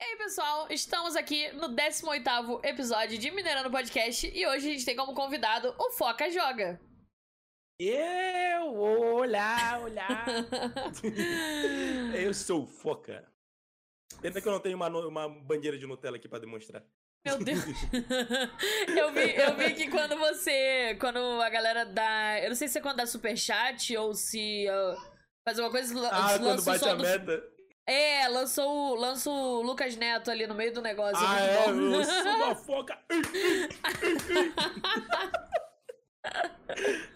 E aí, pessoal, estamos aqui no 18º episódio de Minerando Podcast e hoje a gente tem como convidado o Foca Joga. Eu, olá, olá. eu sou o Foca. Pena que eu não tenho uma, uma bandeira de Nutella aqui pra demonstrar. Meu Deus. eu, vi, eu vi que quando você. Quando a galera dá. Eu não sei se é quando dá superchat ou se. Uh, faz alguma coisa. Ah, quando bate a meta. É, lançou, lançou o Lucas Neto ali no meio do negócio. Ah, é? Eu sou uma foca.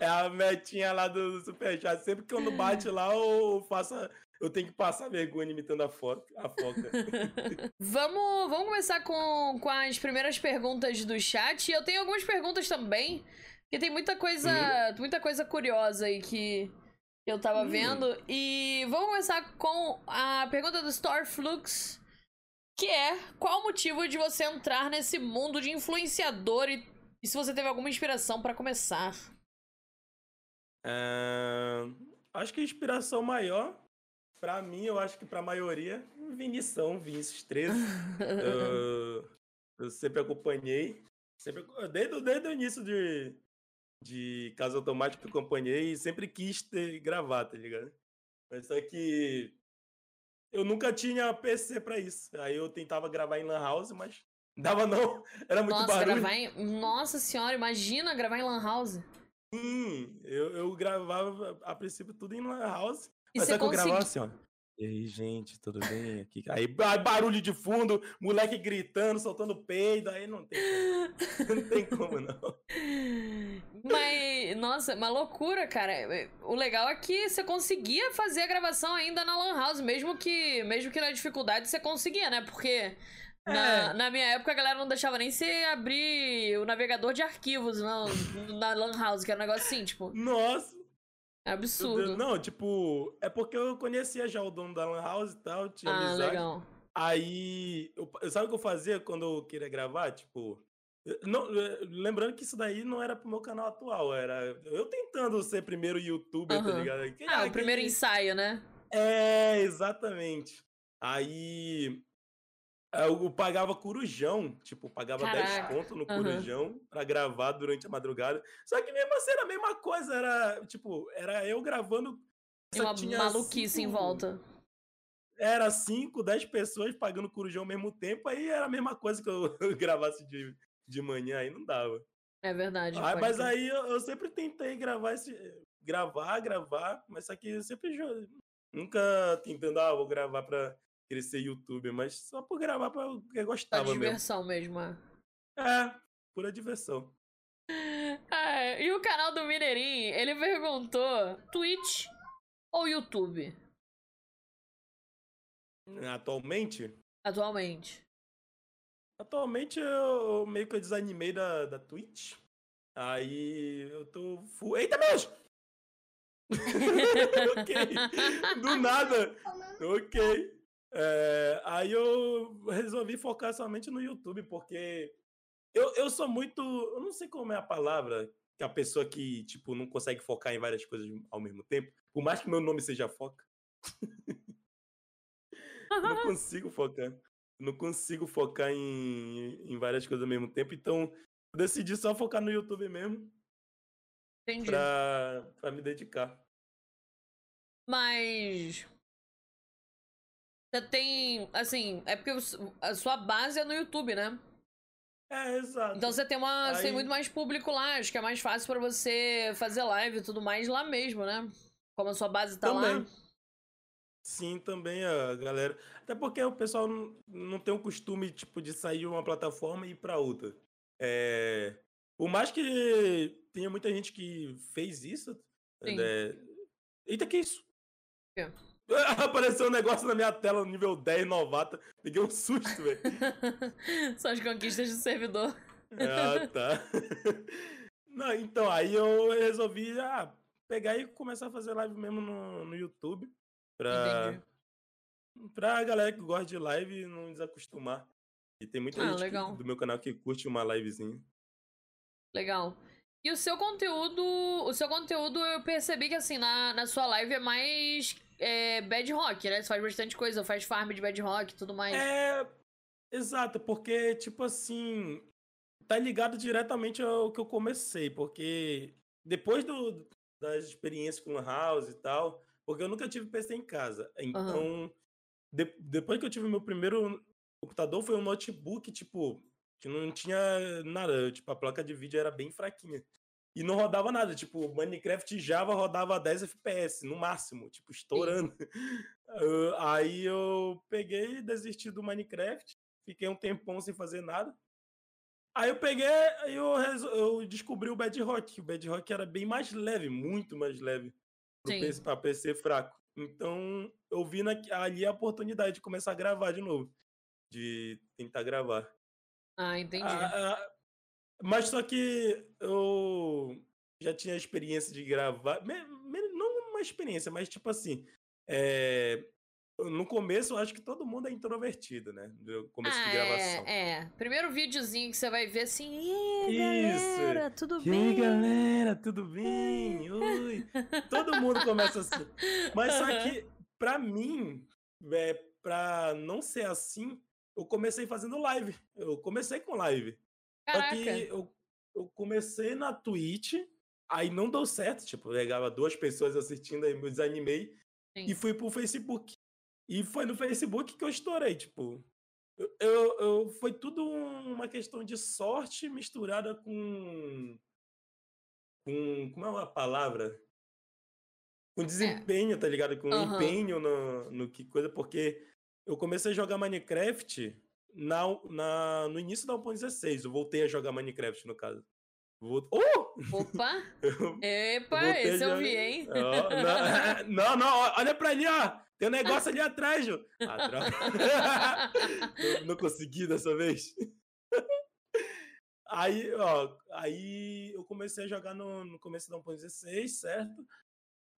é a metinha lá do Superchat. Sempre que quando bate lá, eu faço. Eu tenho que passar vergonha imitando a foca. A foca. vamos, vamos começar com, com as primeiras perguntas do chat. Eu tenho algumas perguntas também. Porque tem muita coisa, uhum. muita coisa curiosa aí que, eu tava hum. vendo. E vamos começar com a pergunta do Starflux, que é qual o motivo de você entrar nesse mundo de influenciador e, e se você teve alguma inspiração para começar? Uh, acho que a inspiração maior, para mim, eu acho que pra maioria, Vinição, Vinícius 13. eu, eu sempre acompanhei. Sempre, desde, desde o início de, de casa automática que eu acompanhei e sempre quis ter gravar, tá ligado? Mas só que eu nunca tinha PC para isso. Aí eu tentava gravar em Lan House, mas dava não. Era muito Nossa, barulho. Gravar em... Nossa senhora, imagina gravar em Lan House. Sim, eu, eu gravava a princípio tudo em Lan House. E mas só que eu gravava assim, ó. E aí, gente, tudo bem? Aqui, aí barulho de fundo, moleque gritando, soltando peido, aí não tem como. Não tem como, não. Mas, nossa, uma loucura, cara. O legal é que você conseguia fazer a gravação ainda na Lan House, mesmo que, mesmo que na dificuldade você conseguia, né? Porque na, é. na minha época a galera não deixava nem você abrir o navegador de arquivos não, na Lan House, que era um negócio assim, tipo. Nossa! É absurdo. Não, tipo, é porque eu conhecia já o dono da Lan House e tal, tinha ah, amizade. legal. Aí, eu, sabe o que eu fazia quando eu queria gravar? Tipo, não, lembrando que isso daí não era pro meu canal atual, era eu tentando ser primeiro youtuber, uhum. tá ligado? Que, ah, o primeiro ensaio, né? É, exatamente. Aí eu pagava corujão, tipo, pagava Caraca. 10 conto no corujão uhum. pra gravar durante a madrugada. Só que mesmo assim era a mesma coisa, era, tipo, era eu gravando. E uma tinha maluquice cinco, em volta. Era 5, 10 pessoas pagando corujão ao mesmo tempo, aí era a mesma coisa que eu gravasse de, de manhã, aí não dava. É verdade. Ah, mas aí eu, eu, sempre tentei gravar esse. Gravar, gravar, mas só que eu sempre. Nunca tentando, ah, vou gravar pra querer ser youtuber, mas só por gravar porque eu gostava mesmo. diversão mesmo. É, é pura diversão. É, e o canal do Mineirinho, ele perguntou: Twitch ou YouTube? Atualmente? Atualmente. Atualmente eu meio que eu desanimei da, da Twitch. Aí eu tô. Full... Eita, mesmo! ok. Do nada. Ok. É, aí eu resolvi focar somente no YouTube, porque eu, eu sou muito. Eu não sei como é a palavra que a pessoa que, tipo, não consegue focar em várias coisas ao mesmo tempo. Por mais que meu nome seja Foca. não consigo focar. Não consigo focar em, em várias coisas ao mesmo tempo. Então, eu decidi só focar no YouTube mesmo. Entendi. Pra, pra me dedicar. Mas você tem, assim, é porque a sua base é no YouTube, né? É, exato. Então você tem uma, Aí... você tem muito mais público lá, acho que é mais fácil para você fazer live e tudo mais lá mesmo, né? Como a sua base tá também. lá. Sim, também a galera. Até porque o pessoal não, não tem o costume, tipo, de sair de uma plataforma e ir pra outra. É... Por mais que tenha muita gente que fez isso. Sim. É... Eita, que isso? É. Apareceu um negócio na minha tela no nível 10 novata. Peguei um susto, velho. São as conquistas do servidor. Ah, tá. Não, então, aí eu resolvi ah, pegar e começar a fazer live mesmo no, no YouTube. Pra, Entendi. pra galera que gosta de live não desacostumar. E tem muita ah, gente que, do meu canal que curte uma livezinha. Legal. E o seu conteúdo, o seu conteúdo eu percebi que assim, na, na sua live é mais é, bad rock, né? Você faz bastante coisa, faz farm de bad rock e tudo mais. É, Exato, porque, tipo assim, tá ligado diretamente ao que eu comecei, porque depois do, das experiências com House e tal, porque eu nunca tive PC em casa. Então, uhum. de, depois que eu tive meu primeiro computador, foi um notebook, tipo, que não tinha nada, tipo, a placa de vídeo era bem fraquinha. E não rodava nada, tipo, Minecraft Java rodava 10 FPS, no máximo, tipo, estourando. uh, aí eu peguei, desisti do Minecraft, fiquei um tempão sem fazer nada. Aí eu peguei, aí eu, eu descobri o Bedrock. O Bedrock era bem mais leve, muito mais leve para PC fraco. Então eu vi na, ali a oportunidade de começar a gravar de novo, de tentar gravar. Ah, entendi. Ah, ah, mas só que eu já tinha experiência de gravar, não uma experiência, mas tipo assim, é, no começo, eu acho que todo mundo é introvertido, né? No começo ah, de gravação. É, é. Primeiro videozinho que você vai ver assim, e galera, Isso. tudo e bem? Galera, tudo bem? Oi. todo mundo começa assim. Mas só que, pra mim, é, pra não ser assim, eu comecei fazendo live. Eu comecei com live. Caraca. Só que eu, eu comecei na Twitch, aí não deu certo. Tipo, pegava duas pessoas assistindo, aí me desanimei. Sim. E fui pro Facebook. E foi no Facebook que eu estourei, tipo. Eu, eu, eu, foi tudo uma questão de sorte misturada com. com como é a palavra? Com é. desempenho, é. tá ligado? Com uhum. empenho no, no que coisa, porque eu comecei a jogar Minecraft na, na, no início da 1.16. Eu voltei a jogar Minecraft, no caso. Vou... Oh! Opa! Epa, esse eu vi, hein? Oh, não, não, não, olha pra ali, ó. Tem um negócio ali atrás, Ju. Ah, não, não consegui dessa vez. Aí, ó, aí eu comecei a jogar no, no começo da 1.16, certo?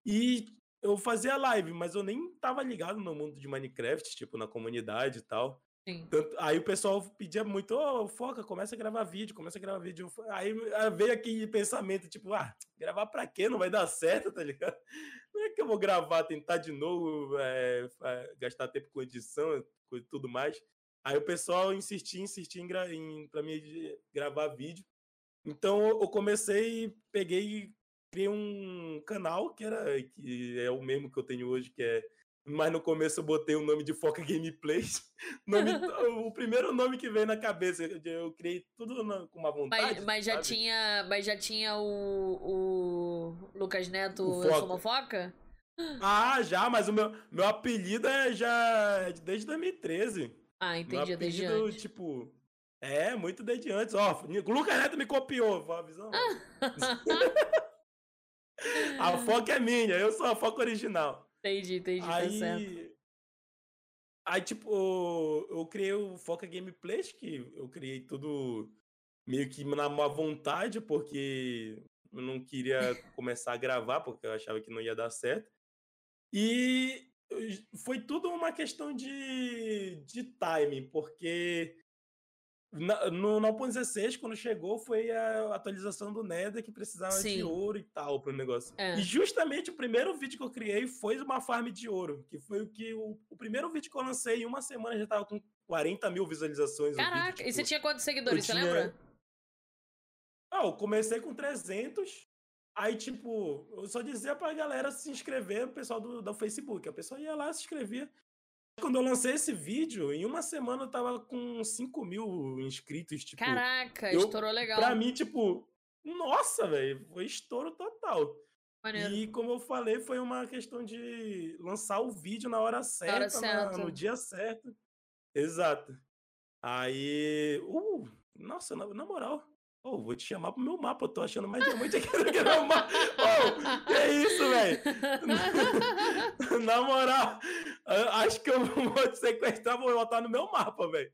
E eu fazia live, mas eu nem tava ligado no mundo de Minecraft, tipo, na comunidade e tal. Tanto, aí o pessoal pedia muito, oh, Foca, começa a gravar vídeo, começa a gravar vídeo. Aí veio aquele pensamento, tipo, ah, gravar pra quê? Não vai dar certo, tá ligado? Não é que eu vou gravar, tentar de novo, é, gastar tempo com edição e tudo mais. Aí o pessoal insistia, insistia em, em pra mim gravar vídeo. Então eu comecei, peguei, criei um canal que era que é o mesmo que eu tenho hoje, que é mas no começo eu botei o nome de Foca Gameplays. Nome, o primeiro nome que veio na cabeça. Eu criei tudo na, com uma vontade. Mas, mas já tinha, mas já tinha o, o Lucas Neto o Eu Sou uma Foca? Ah, já, mas o meu, meu apelido é já desde 2013. Ah, entendi, apelido, desde antes. tipo, é, muito desde antes. Ó, o Lucas Neto me copiou, visão. a foca é minha, eu sou a foca original. Entendi, entendi, aí, tá certo. Aí, tipo, eu criei o Foca Gameplays, que eu criei tudo meio que na má vontade, porque eu não queria começar a gravar, porque eu achava que não ia dar certo. E foi tudo uma questão de, de timing, porque na, no 9.16, quando chegou, foi a atualização do Nether que precisava Sim. de ouro e tal pro negócio. É. E justamente o primeiro vídeo que eu criei foi uma farm de ouro, que foi o que o, o primeiro vídeo que eu lancei em uma semana já tava com 40 mil visualizações. Caraca, vídeo, tipo, e você tinha quantos seguidores, você tinha... lembra? Ah, eu comecei com 300, aí tipo, eu só dizia pra galera se inscrever, o pessoal do, do Facebook, a pessoa ia lá, se inscrevia, quando eu lancei esse vídeo, em uma semana eu tava com 5 mil inscritos. Tipo, Caraca, eu, estourou legal. Pra mim, tipo, nossa, velho, foi estouro total. Maneiro. E como eu falei, foi uma questão de lançar o vídeo na hora certa, hora certa. Na, no dia certo. Exato. Aí, uh, nossa, na, na moral, Ô, oh, vou te chamar pro meu mapa, eu tô achando mais diamante aqui do que no mapa. Ô, oh, que é isso, velho? Na moral, acho que eu vou te sequestrar, vou botar no meu mapa, velho.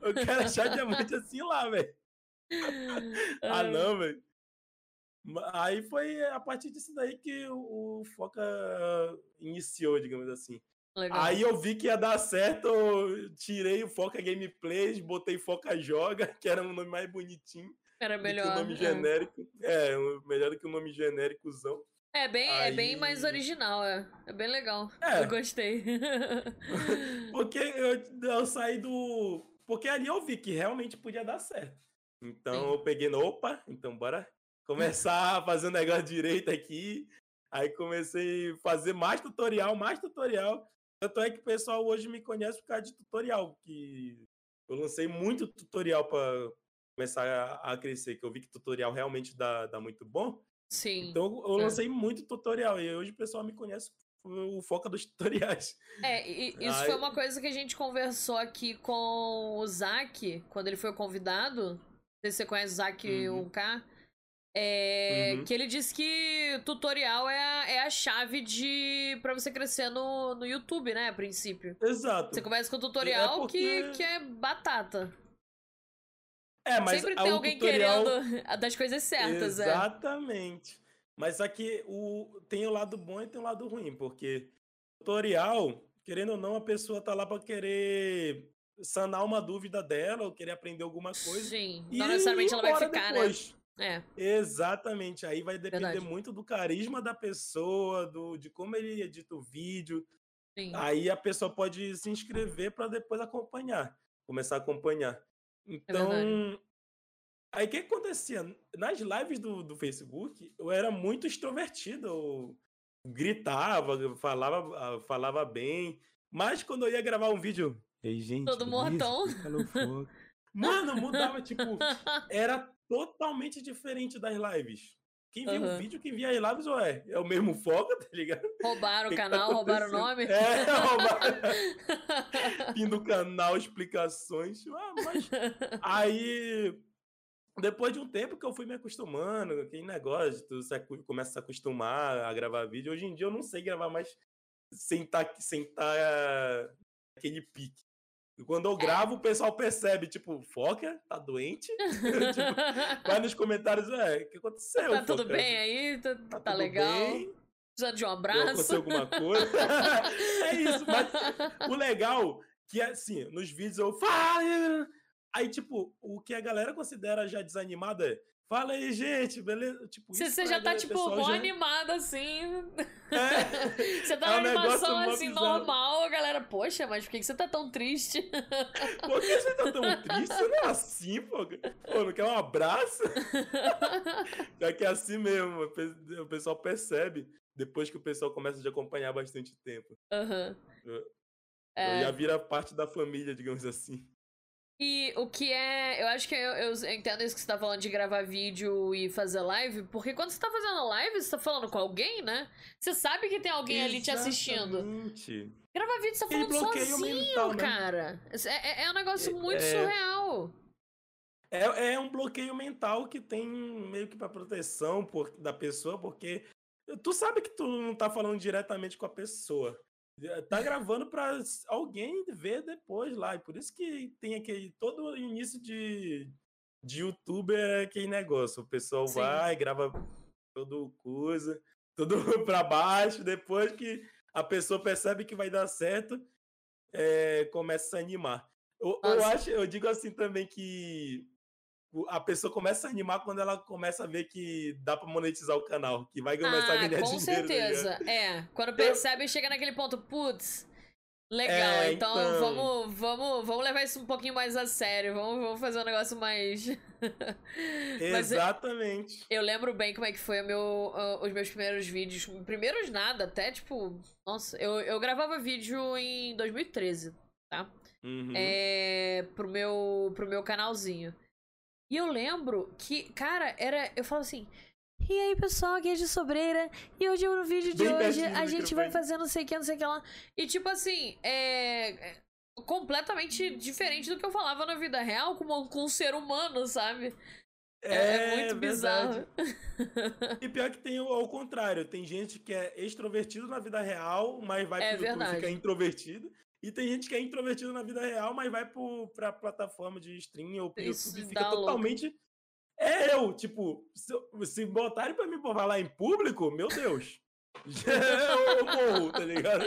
Eu quero achar diamante assim lá, velho. ah, não, velho. Aí foi a partir disso daí que o Foca iniciou, digamos assim. Legal. Aí eu vi que ia dar certo, eu tirei o Foca Gameplays, botei Foca Joga, que era um nome mais bonitinho. Era melhor. o nome é. genérico. É, melhor do que o nome genéricozão. É bem, Aí... é bem mais original, é. É bem legal. É. Eu gostei. Porque eu, eu saí do. porque ali eu vi que realmente podia dar certo. Então Sim. eu peguei no opa, então bora começar a fazer um negócio direito aqui. Aí comecei a fazer mais tutorial, mais tutorial. Tanto é que o pessoal hoje me conhece por causa de tutorial, que eu lancei muito tutorial para começar a, a crescer, que eu vi que tutorial realmente dá, dá muito bom. Sim. Então eu É. lancei muito tutorial e hoje o pessoal me conhece o foco dos tutoriais. É, e- isso Ai. foi uma coisa que a gente conversou aqui com o Zac, quando ele foi convidado. Não sei se você conhece o Zac Uhum. 1K. É, Uhum. Que ele disse que tutorial é a, é a chave de para você crescer no, no YouTube, né? A princípio. Exato. Você começa com tutorial porque- que, que é batata. É, mas Sempre tem alguém tutorial... querendo das coisas certas, é. Exatamente. Mas aqui o... tem o lado bom e tem o lado ruim, porque tutorial, querendo ou não, a pessoa tá lá para querer sanar uma dúvida dela ou querer aprender alguma coisa. Sim. Não necessariamente ela vai ficar, depois. né? É. Exatamente. Aí vai depender Verdade. muito do carisma da pessoa, do, de como ele edita o vídeo. Sim. Aí a pessoa pode se inscrever para depois acompanhar, começar a acompanhar. Então, É aí o que acontecia? Nas lives do, do Facebook, eu era muito extrovertido, eu gritava, falava, ah, falava bem, mas quando eu ia gravar um vídeo, ei gente, Todo mortão. Foco." Mano, mudava, tipo, era totalmente diferente das lives. Quem via Aham. o vídeo, quem via as lives, ué, é o mesmo foco, tá ligado? Roubaram o que que tá canal, roubaram o nome. É, roubaram. Fim do canal, explicações. Ah, mas aí, depois de um tempo que eu fui me acostumando, aquele negócio, tu acu- começa a se acostumar a gravar vídeo. Hoje em dia eu não sei gravar mais sem estar sem tá aquele pique. E quando É. eu gravo, o pessoal percebe, tipo, Foca, tá doente? tipo, vai nos comentários, é, o que aconteceu? tá tudo bem aí? Tá, tá tudo legal? bem? De um aconteceu abraço? alguma coisa. é isso, mas o legal que é assim, nos vídeos eu falo. Aí, tipo, o que a galera considera já desanimada é. Fala aí, gente, beleza? Tipo, Você, você já tá, galera, tipo, mó já- animado, assim. É. Você tá É um numa animação, assim, bizarro. normal. A galera, poxa, mas por que você tá tão triste? Por que você tá tão triste? Você não é assim, pô. Pô, não quer um abraço? Já que é assim mesmo, o pe- o pessoal percebe depois que o pessoal começa a te acompanhar bastante tempo. Aham. Eu- É. Já vira parte da família, digamos assim. E o que é. Eu acho que eu, eu entendo isso que você tá falando de gravar vídeo e fazer live, porque quando você tá fazendo live, você tá falando com alguém, né? Você sabe que tem alguém ali te assistindo. Exatamente. Gravar vídeo, você tá falando sozinho, mental, né? cara. É, é- é um negócio É- muito é- surreal. É, é um bloqueio mental que tem meio que para proteção por, da pessoa, porque tu sabe que tu não tá falando diretamente com a pessoa. Eh, Tá gravando para alguém ver depois lá. E por isso que tem aquele. Todo início de, de youtuber é aquele negócio. O pessoal Sim. vai, grava todo coisa, tudo para baixo. Depois que a pessoa percebe que vai dar certo, eh, começa a se animar. Eu, eu acho, eu digo assim também que a pessoa começa a animar quando ela começa a ver que dá pra monetizar o canal, que vai começar a Ah, ganhar com dinheiro. tá ligado? certeza. É. Quando percebe, chega naquele ponto, putz. Legal, É, então, então. Vamos, vamos, vamos levar isso um pouquinho mais a sério. Vamos, vamos fazer um negócio mais. Mas eu- Exatamente. eu lembro bem como é que foi meu, os meus primeiros vídeos. Primeiros nada, até tipo. Nossa, eu, eu gravava vídeo em 2013, tá? Uhum. É, pro, meu, pro meu canalzinho. E eu lembro que, cara, era. Eu falo assim. E aí, pessoal, aqui é de Sobreira. E hoje no vídeo de Bem hoje a gente vai fazer não sei o que, não sei o que lá. E tipo assim, é. é completamente diferente do que eu falava na vida real com, uma- com um ser humano, sabe? É, é muito verdade. bizarro. E pior que tem ao contrário, tem gente que é extrovertido na vida real, mas vai É pro YouTube fica introvertido. E tem gente que é introvertido na vida real, mas vai pro, pra plataforma de stream ou pro Isso YouTube e fica louco. totalmente. É eu, tipo, se, se botarem pra mim pra falar em público, meu Deus. eu, morro, tá ligado?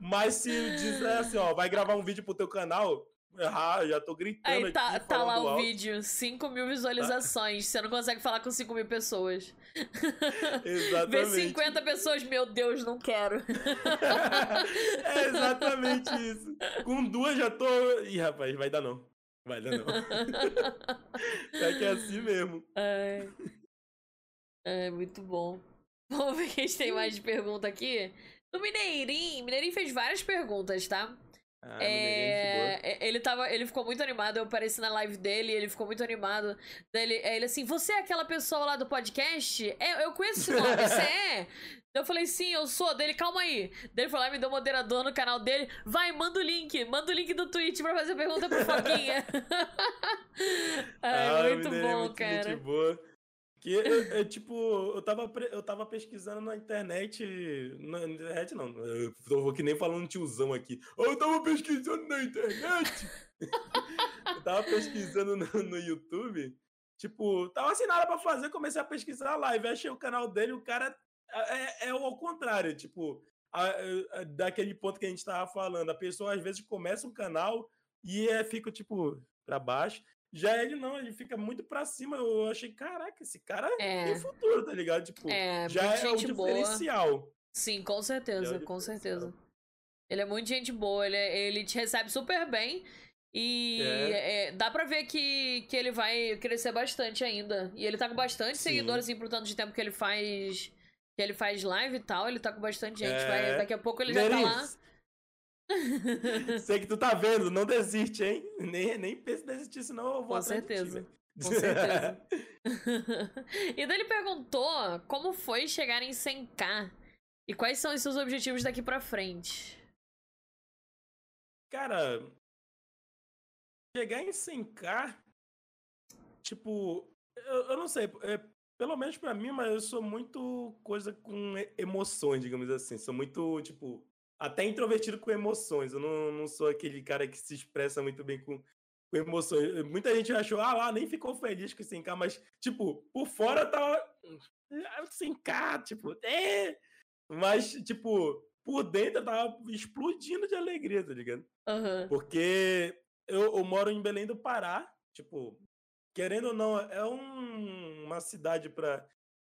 Mas se dizer assim, ó, vai gravar um vídeo pro teu canal, ah, já tô gritando Aí aqui, tá, tá lá o alto. vídeo, 5 mil visualizações. Você não consegue falar com 5 mil pessoas. Exatamente. 50 pessoas, meu Deus, não quero. é exatamente isso. Com duas já tô. Ih, rapaz, vai dar não. Vai dar não. é que é assim mesmo. É. É, muito bom. Vamos ver quem tem mais de pergunta aqui. Do Mineirinho. Mineirinho fez várias perguntas, tá? Ah, É, ele tava, ele ficou muito animado. Eu apareci na live dele, ele ficou muito animado. Daí ele, ele assim, você é aquela pessoa lá do podcast? É, eu conheço esse nome, você é? Eu falei, sim, eu sou. Dele, calma aí. Daí ele foi lá, me deu moderador no canal dele. Vai, manda o link, manda o link do Twitch pra fazer pergunta pro Foquinha. Ai, Ah, muito Mineiro é bom, muito gente cara. boa. Que eu, eu, tipo, eu tava, eu tava pesquisando na internet. Na internet não, eu tô que nem falando tiozão aqui. Eu tava pesquisando na internet. eu tava pesquisando no, no YouTube. Tipo, tava sem nada pra fazer, comecei a pesquisar a live. Achei o canal dele, o cara é, é ao contrário, tipo, a- a- daquele ponto que a gente tava falando. A pessoa às vezes começa um canal e é, fica, tipo, pra baixo. Já ele não, ele fica muito pra cima. Eu achei, caraca, esse cara É. tem futuro, tá ligado? Tipo, É, já é o gente boa. diferencial. Sim, com certeza, É com diferencial. certeza. Ele é muito gente boa, ele, é- ele te recebe super bem. E É. é, dá pra ver que, que ele vai crescer bastante ainda. E ele tá com bastante Sim. seguidores, assim, pro tanto de tempo que ele faz. Que ele faz live e tal, ele tá com bastante gente. É. Vai, daqui a pouco ele já tá lá. Sei que tu tá vendo, não desiste, hein? Nem, nem pense em desistir, senão eu vou Com certeza. Com certeza. e daí ele perguntou como foi chegar em 100k e quais são os seus objetivos daqui pra frente. Cara, chegar em 100k, tipo, eu, eu não sei, é, pelo menos pra mim, mas eu sou muito coisa com emoções, digamos assim. Sou muito, tipo, até introvertido com emoções. Eu não, não sou aquele cara que se expressa muito bem com, com emoções. Muita gente achou, ah lá, nem ficou feliz com 100k, mas, tipo, por fora tava. "Ah, 100k, tipo, é. Mas, tipo, por dentro eu tava explodindo de alegria, tá ligado? Aham. Porque eu, eu moro em Belém do Pará, tipo, querendo ou não, é um- uma cidade para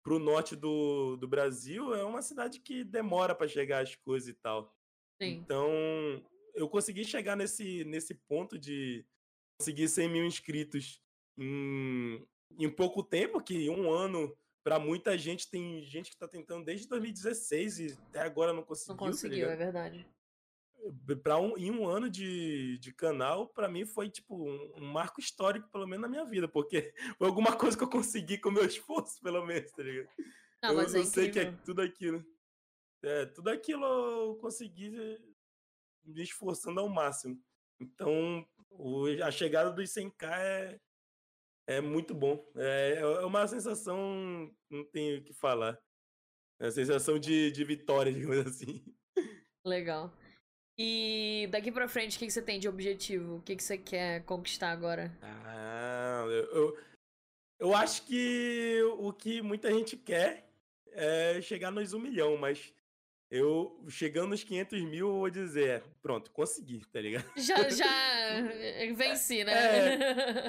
o norte do, do Brasil, é uma cidade que demora para chegar as coisas e tal. Sim. Então, eu consegui chegar nesse, nesse ponto de conseguir 100 mil inscritos em, em pouco tempo, que um ano, para muita gente, tem gente que está tentando desde 2016 e até agora não conseguiu. Não tá conseguiu, ligado? é verdade. Pra um, em um ano de, de canal, pra mim foi tipo um, um marco histórico, pelo menos na minha vida, porque foi alguma coisa que eu consegui com meu esforço, pelo menos, tá ligado? Não, eu mas é sei que é tudo aquilo. É, tudo aquilo eu consegui me esforçando ao máximo. Então, o- a chegada dos 100k é, é muito bom. É, é uma sensação, não tenho o que falar. É uma sensação de, de vitória, digamos assim. Legal. E daqui pra frente, o que, que você tem de objetivo? O que, que você quer conquistar agora? Ah, eu, eu, eu acho que o que muita gente quer é chegar nos um milhão, mas eu chegando nos 500 mil, eu vou dizer, pronto, consegui, tá ligado? Já, já venci, né?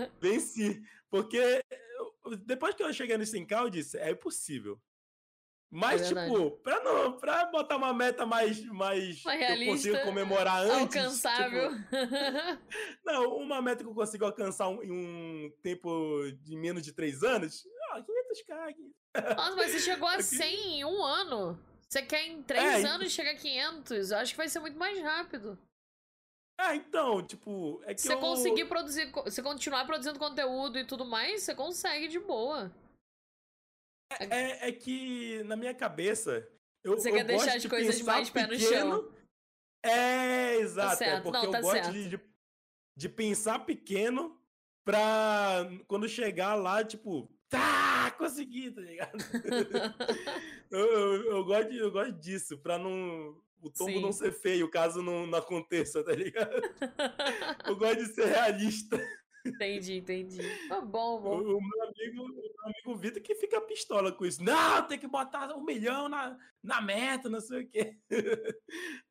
É. Venci, porque eu- depois que eu cheguei no 100k, eu disse, é impossível. Mas, verdade. tipo, pra, não, pra botar uma meta mais, mais, Mais que eu consigo comemorar antes. Alcançável. tipo, não, uma meta que eu consigo alcançar um- em um tempo de menos de 3 anos. Ah, 500k. aqui. Nossa, mas você chegou a Aqui- 100 em um ano. Você quer em 3 É, anos chegar a 500? Eu acho que vai ser muito mais rápido. Ah, então, tipo, é que você eu... conseguir produzir, se continuar produzindo conteúdo e tudo mais, você consegue de boa. É, é que na minha cabeça. Eu, Você eu quer deixar gosto as de coisas mais pé no chão. É, exato. é certo, porque não, eu tá gosto certo. de, de, de pensar pequeno pra quando chegar lá, tipo, tá, consegui, tá ligado? eu, eu, eu gosto eu gosto disso, pra não. O tombo não Sim. ser feio, caso não, não aconteça, tá ligado? Eu gosto de ser realista. Entendi, entendi. Tá bom, bom. o meu amigo, o meu amigo Vitor que fica pistola com isso. Não, tem que botar um milhão na, na meta, não sei o quê.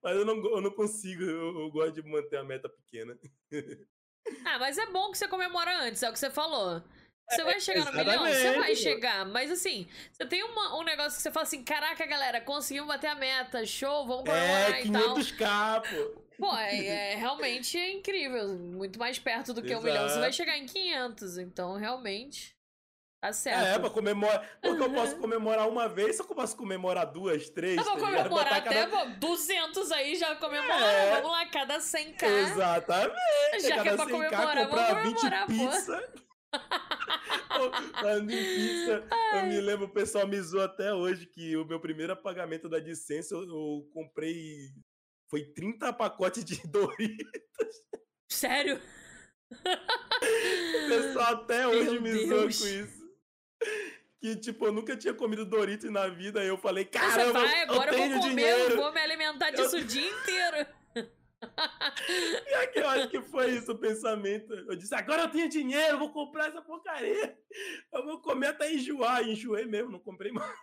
Mas eu não, eu não consigo, eu, eu gosto de manter a meta pequena. Ah, mas é bom que você comemora antes, é o que você falou. Você vai chegar no milhão? Você vai chegar. Mas assim, você tem uma- um negócio que você fala assim: caraca, galera, conseguimos bater a meta, show, vamos comemorar É, e tal. 500k, pô. Pô, é, é realmente incrível. Muito mais perto do que Exato. um milhão. Você vai chegar em 500, então realmente. Tá certo. É, pra comemorar. Porque eu posso comemorar uma vez, só que eu posso comemorar duas, três. Eu vou tá comemorar até cada... 200 aí já comemora. É. Vamos lá, cada 100k. Exatamente. Já cada que é pra 100K, comemorar, comprar vamos comemorar, 20 pizza. Falando em pizza, eu me lembro, o pessoal me zoou até hoje que o meu primeiro pagamento da licença eu, eu comprei. Foi 30 pacotes de Doritos. Sério? O pessoal até hoje meu me zoou com isso. Que, tipo, eu nunca tinha comido Doritos na vida. Aí eu falei, caramba, Você vai, agora eu, eu vou comer, dinheiro. vou me alimentar disso eu... o dia inteiro. E aqui eu acho que foi isso o pensamento. Eu disse, agora eu tenho dinheiro, vou comprar essa porcaria. Eu vou comer até enjoar. E enjoei mesmo, não comprei mais.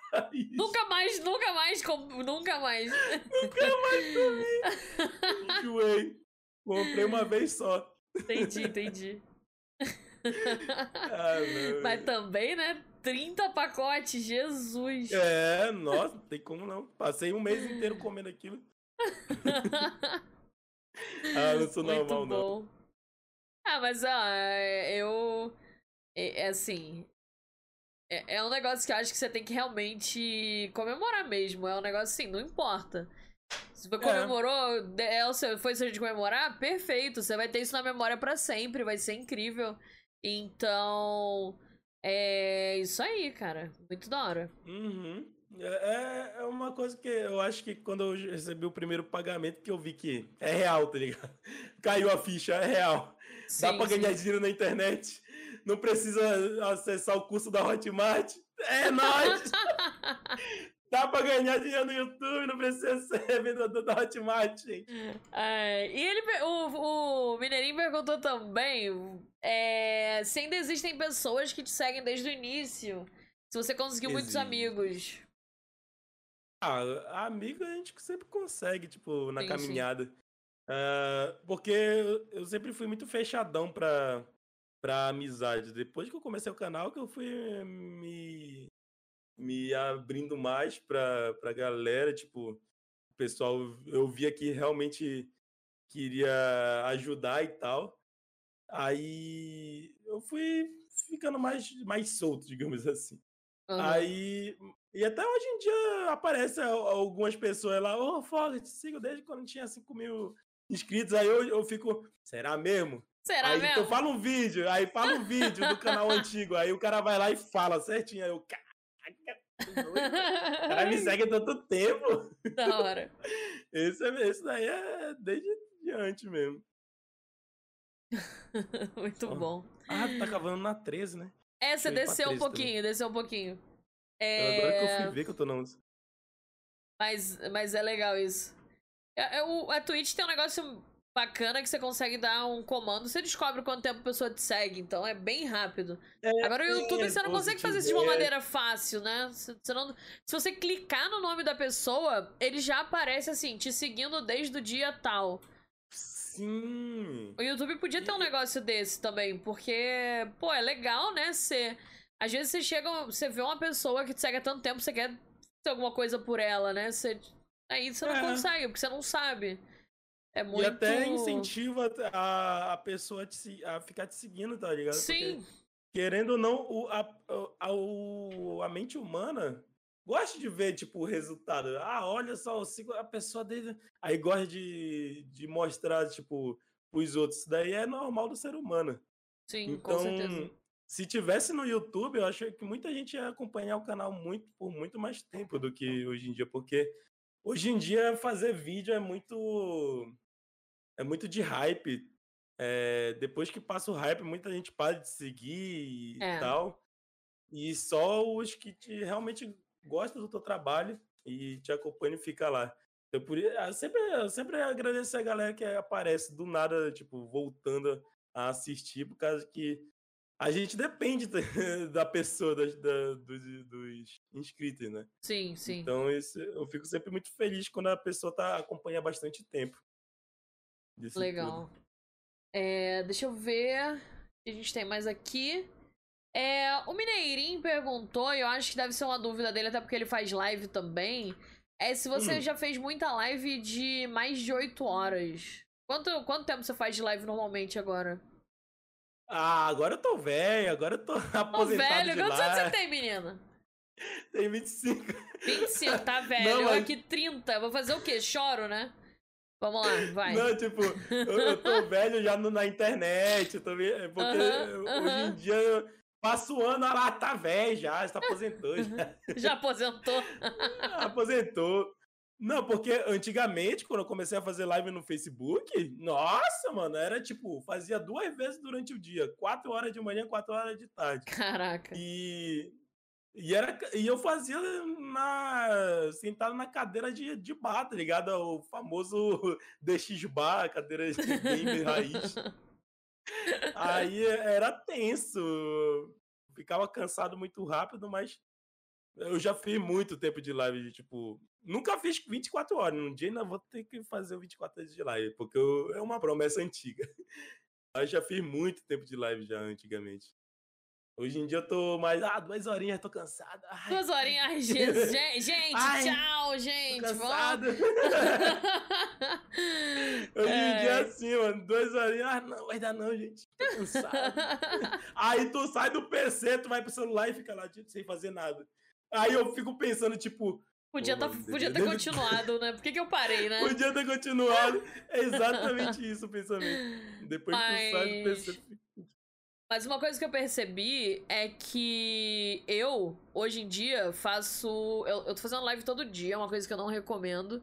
Nunca mais, nunca mais, nunca mais. Nunca mais comi. Enjoei. Comprei uma vez só. Entendi, entendi. Ah, Mas também, né? 30 pacotes, Jesus. É, nossa, não tem como não. Passei um mês inteiro comendo aquilo. ah, não sou Muito normal, bom. não. Ah, mas ó, eu. É, é assim. É, é, um negócio que eu acho que você tem que realmente comemorar mesmo. É um negócio assim, não importa. Se você comemorou, é. é foi seu de comemorar, perfeito. Você vai ter isso na memória para sempre, vai ser incrível. Então. É isso aí, cara. Muito da hora. Uhum. É, é, uma coisa que eu acho que quando eu recebi o primeiro pagamento, que eu vi que é real, tá ligado? Caiu a ficha, é real. Sim, Dá pra sim. ganhar dinheiro na internet. Não precisa acessar o curso da Hotmart. É nóis! Dá pra ganhar dinheiro no YouTube, não precisa ser vendedor da Hotmart, gente. É, e ele, o, o Mineirinho perguntou também é, se ainda existem pessoas que te seguem desde o início. Se você conseguiu Existe. muitos amigos. Ah, amigo a gente sempre consegue, tipo, na sim, caminhada. Sim. Uh, porque eu sempre fui muito fechadão pra, pra amizade. Depois que eu comecei o canal, que eu fui me, me abrindo mais pra, pra galera, tipo, o pessoal, eu via que realmente queria ajudar e tal. Aí eu fui ficando mais, mais solto, digamos assim. Uhum. Aí e até hoje em dia aparece algumas pessoas lá, ô, oh, Foga, te sigo desde quando tinha 5 mil inscritos. Aí eu, eu fico, será mesmo? Será aí, mesmo? Então fala um vídeo, aí fala um vídeo do canal antigo. Aí o cara vai lá e fala certinho. Aí eu, caraca, o cara me segue há tanto tempo. Da hora. Esse, esse daí é desde diante mesmo. Muito bom. Ah, tá cavando na 13, né? É, você desceu um pouquinho, também. desceu um pouquinho. É... Agora que eu fui ver que eu tô na 11. Mas, mas é legal isso. É, é, o, a Twitch tem um negócio bacana que você consegue dar um comando, você descobre quanto tempo a pessoa te segue, então é bem rápido. É, Agora o YouTube é, você não consegue fazer isso de uma maneira fácil, né? Você não, se você clicar no nome da pessoa, ele já aparece assim, te seguindo desde o dia tal. Sim. O YouTube podia ter um negócio desse também, porque, pô, é legal, né? Você às vezes você chega, você vê uma pessoa que te segue há tanto tempo, você quer ter alguma coisa por ela, né? Você, aí você não é. consegue, porque você não sabe. É muito... E até incentiva a, a pessoa a, te, a ficar te seguindo, tá ligado? Sim. Porque, querendo ou não, o, a, a, o, a mente humana gosta de ver, tipo, o resultado. Ah, olha só, eu sigo a pessoa dele. Aí gosta de, de mostrar, tipo, os outros. Isso daí é normal do ser humano. Sim, então, com certeza. Se tivesse no YouTube, eu acho que muita gente ia acompanhar o canal muito por muito mais tempo do que hoje em dia, porque hoje em dia fazer vídeo é muito é muito de hype. É, depois que passa o hype, muita gente para de seguir e é. tal. E só os que te, realmente gostam do teu trabalho e te acompanham e fica lá. Eu, por, eu sempre, eu sempre agradeço a galera que aparece do nada, tipo, voltando a assistir, por causa que a gente depende da pessoa, da, da, dos, dos, inscritos, né? Sim, sim. Então isso, eu fico sempre muito feliz quando a pessoa tá, acompanha bastante tempo. Legal. É, deixa eu ver o que a gente tem mais aqui. É, o Mineirinho perguntou, e eu acho que deve ser uma dúvida dele, até porque ele faz live também. É se você hum. já fez muita live de mais de 8 horas. Quanto, quanto tempo você faz de live normalmente agora? Ah, agora eu tô velho, agora eu tô aposentado Ô, velho, quantos anos você tem, menina? Tem 25. 25, tá velho. Não, Eu mas- aqui 30. Vou fazer o quê? Choro, né? Vamos lá, vai. Não, tipo, eu, eu tô velho já no- na internet, eu tô, é porque Aham, eu- aham. hoje em dia eu passo o ano, ah lá, tá velho já, já aposentou, já. Já aposentou? aposentou. Não, porque antigamente, quando eu comecei a fazer live no Facebook, nossa, mano, era tipo, fazia duas vezes durante o dia, quatro horas de manhã, quatro horas de tarde. Caraca. E, e, era, e eu fazia na, sentado na cadeira de, de bar, tá ligado? O famoso DX bar, cadeira de gamer raiz. Aí era tenso. Ficava cansado muito rápido, mas eu já fiz muito tempo de live, de, tipo, nunca fiz 24 horas. Um dia ainda vou ter que fazer o 24 horas de live, porque eu- é uma promessa antiga. Mas já fiz muito tempo de live já antigamente. Hoje em dia eu tô mais, ah, duas horinhas, tô cansado. Ai, Duas horinhas. Ai, Jesus. Gente, Ai, tchau, tô gente. cansado. Vamos. Hoje em dia é É. assim, mano, duas horinhas, ah, não, vai dar não, gente, tô cansado. Aí tu sai do PC, tu vai pro celular e fica lá, tipo, sem fazer nada. Aí eu fico pensando, tipo, Podia, tá, podia ter continuado, né? Por que, que eu parei, né? podia ter continuado. É exatamente isso o pensamento. Depois que tu sai do Mas uma coisa que eu percebi é que eu, hoje em dia, faço. Eu, eu tô fazendo live todo dia, é uma coisa que eu não recomendo.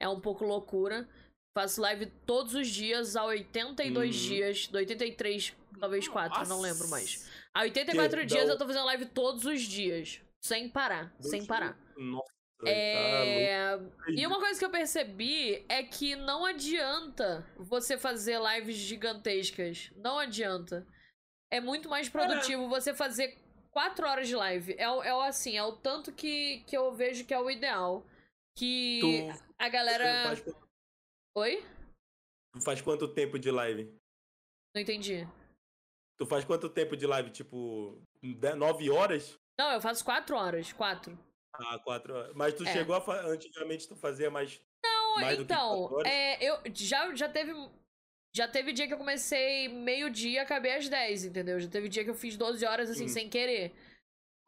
É um pouco loucura. Faço live todos os dias, há 82 Uhum. dias, do 83, talvez 4, não lembro mais. Há 84 Que dias dá eu tô fazendo live todos os dias. Sem parar, sem parar. Nossa, É... tá louco. E uma coisa que eu percebi é que não adianta você fazer lives gigantescas. Não adianta. É muito mais produtivo você fazer quatro horas de live. É, o- é assim, é o tanto que, que eu vejo que é o ideal. Que Tu, a galera. faz, Oi? tu faz quanto tempo de live? Não entendi. Tu faz quanto tempo de live? Tipo, nove horas? Não, eu faço quatro horas. Quatro. Ah, quatro horas. Mas tu É. chegou a. fa- Antigamente tu fazia mais. Não, mais do que então, é, eu já, já teve. Já teve dia que eu comecei meio-dia e acabei às 10, entendeu? Já teve dia que eu fiz 12 horas assim, Hum. sem querer.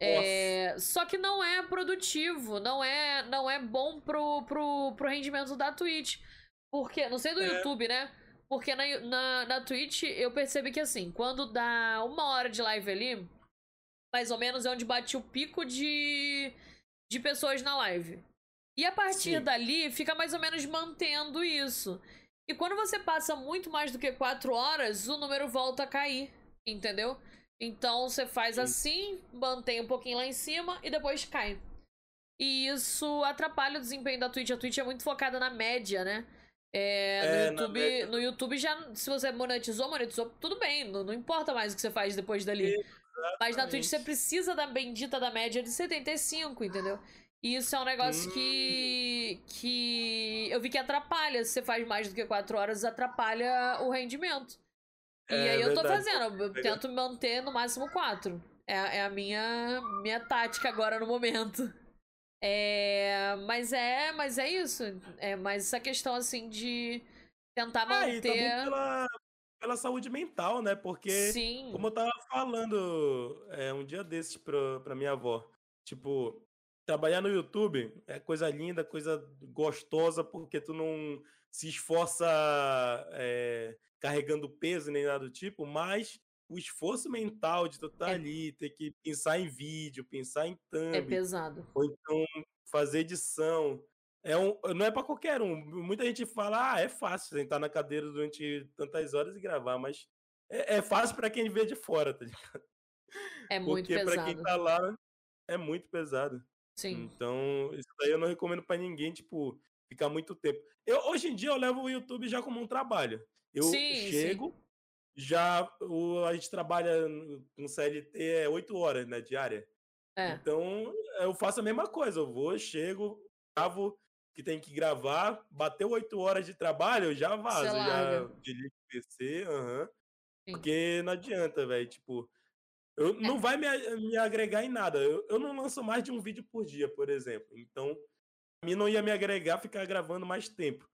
É, só que não é produtivo, não é, não é bom pro, pro, pro rendimento da Twitch. Porque, não sei do É. YouTube, né? Porque na, na, na Twitch eu percebi que assim, quando dá uma hora de live ali, mais ou menos é onde bate o pico de, de pessoas na live. E a partir Sim. dali fica mais ou menos mantendo isso. E quando você passa muito mais do que quatro horas, o número volta a cair, entendeu? Então você faz Sim. assim, mantém um pouquinho lá em cima e depois cai. E isso atrapalha o desempenho da Twitch. A Twitch é muito focada na média, né? É, É, no, na YouTube, média. no YouTube já, se você monetizou, monetizou, tudo bem. Não, não importa mais o que você faz depois dali. Mas na Twitch você precisa da bendita da média de 75, entendeu? E isso é um negócio Hum. que. que eu vi que atrapalha. Se você faz mais do que 4 horas, atrapalha o rendimento. E É aí eu tô verdade. fazendo, eu tento manter no máximo 4. É, é a minha, minha tática agora no momento. É, mas é, mas é isso. É mais essa questão assim de tentar Ah, e também manter. pela, pela saúde mental, né? Porque, Sim. como eu tava falando é, um dia desses pra, pra minha avó, tipo, trabalhar no YouTube é coisa linda, coisa gostosa, porque tu não se esforça é, carregando peso nem nada do tipo, mas o esforço mental de tu estar É. ali, ter que pensar em vídeo, pensar em thumb, É pesado. ou então fazer edição. É um, não é para qualquer um. Muita gente fala, ah, é fácil sentar na cadeira durante tantas horas e gravar, mas é, é fácil para quem vê de fora, tá ligado? É muito Porque para quem pesado. tá lá é muito pesado. Sim. Então, isso daí eu não recomendo para ninguém, tipo, ficar muito tempo. Eu, hoje em dia eu levo o YouTube já como um trabalho. Eu Sim, sim. chego, já o, a gente trabalha com CLT é 8 horas, né, diária. É. Então, eu faço a mesma coisa. Eu vou, chego, gravo que tem que gravar, bateu oito horas de trabalho, eu já vazo, já larga. desligo o PC. Sim. Porque não adianta, velho. Tipo, eu, não vai me, me agregar em nada. Eu, eu não lanço mais de um vídeo por dia, por exemplo. Então, a mim não ia me agregar ficar gravando mais tempo.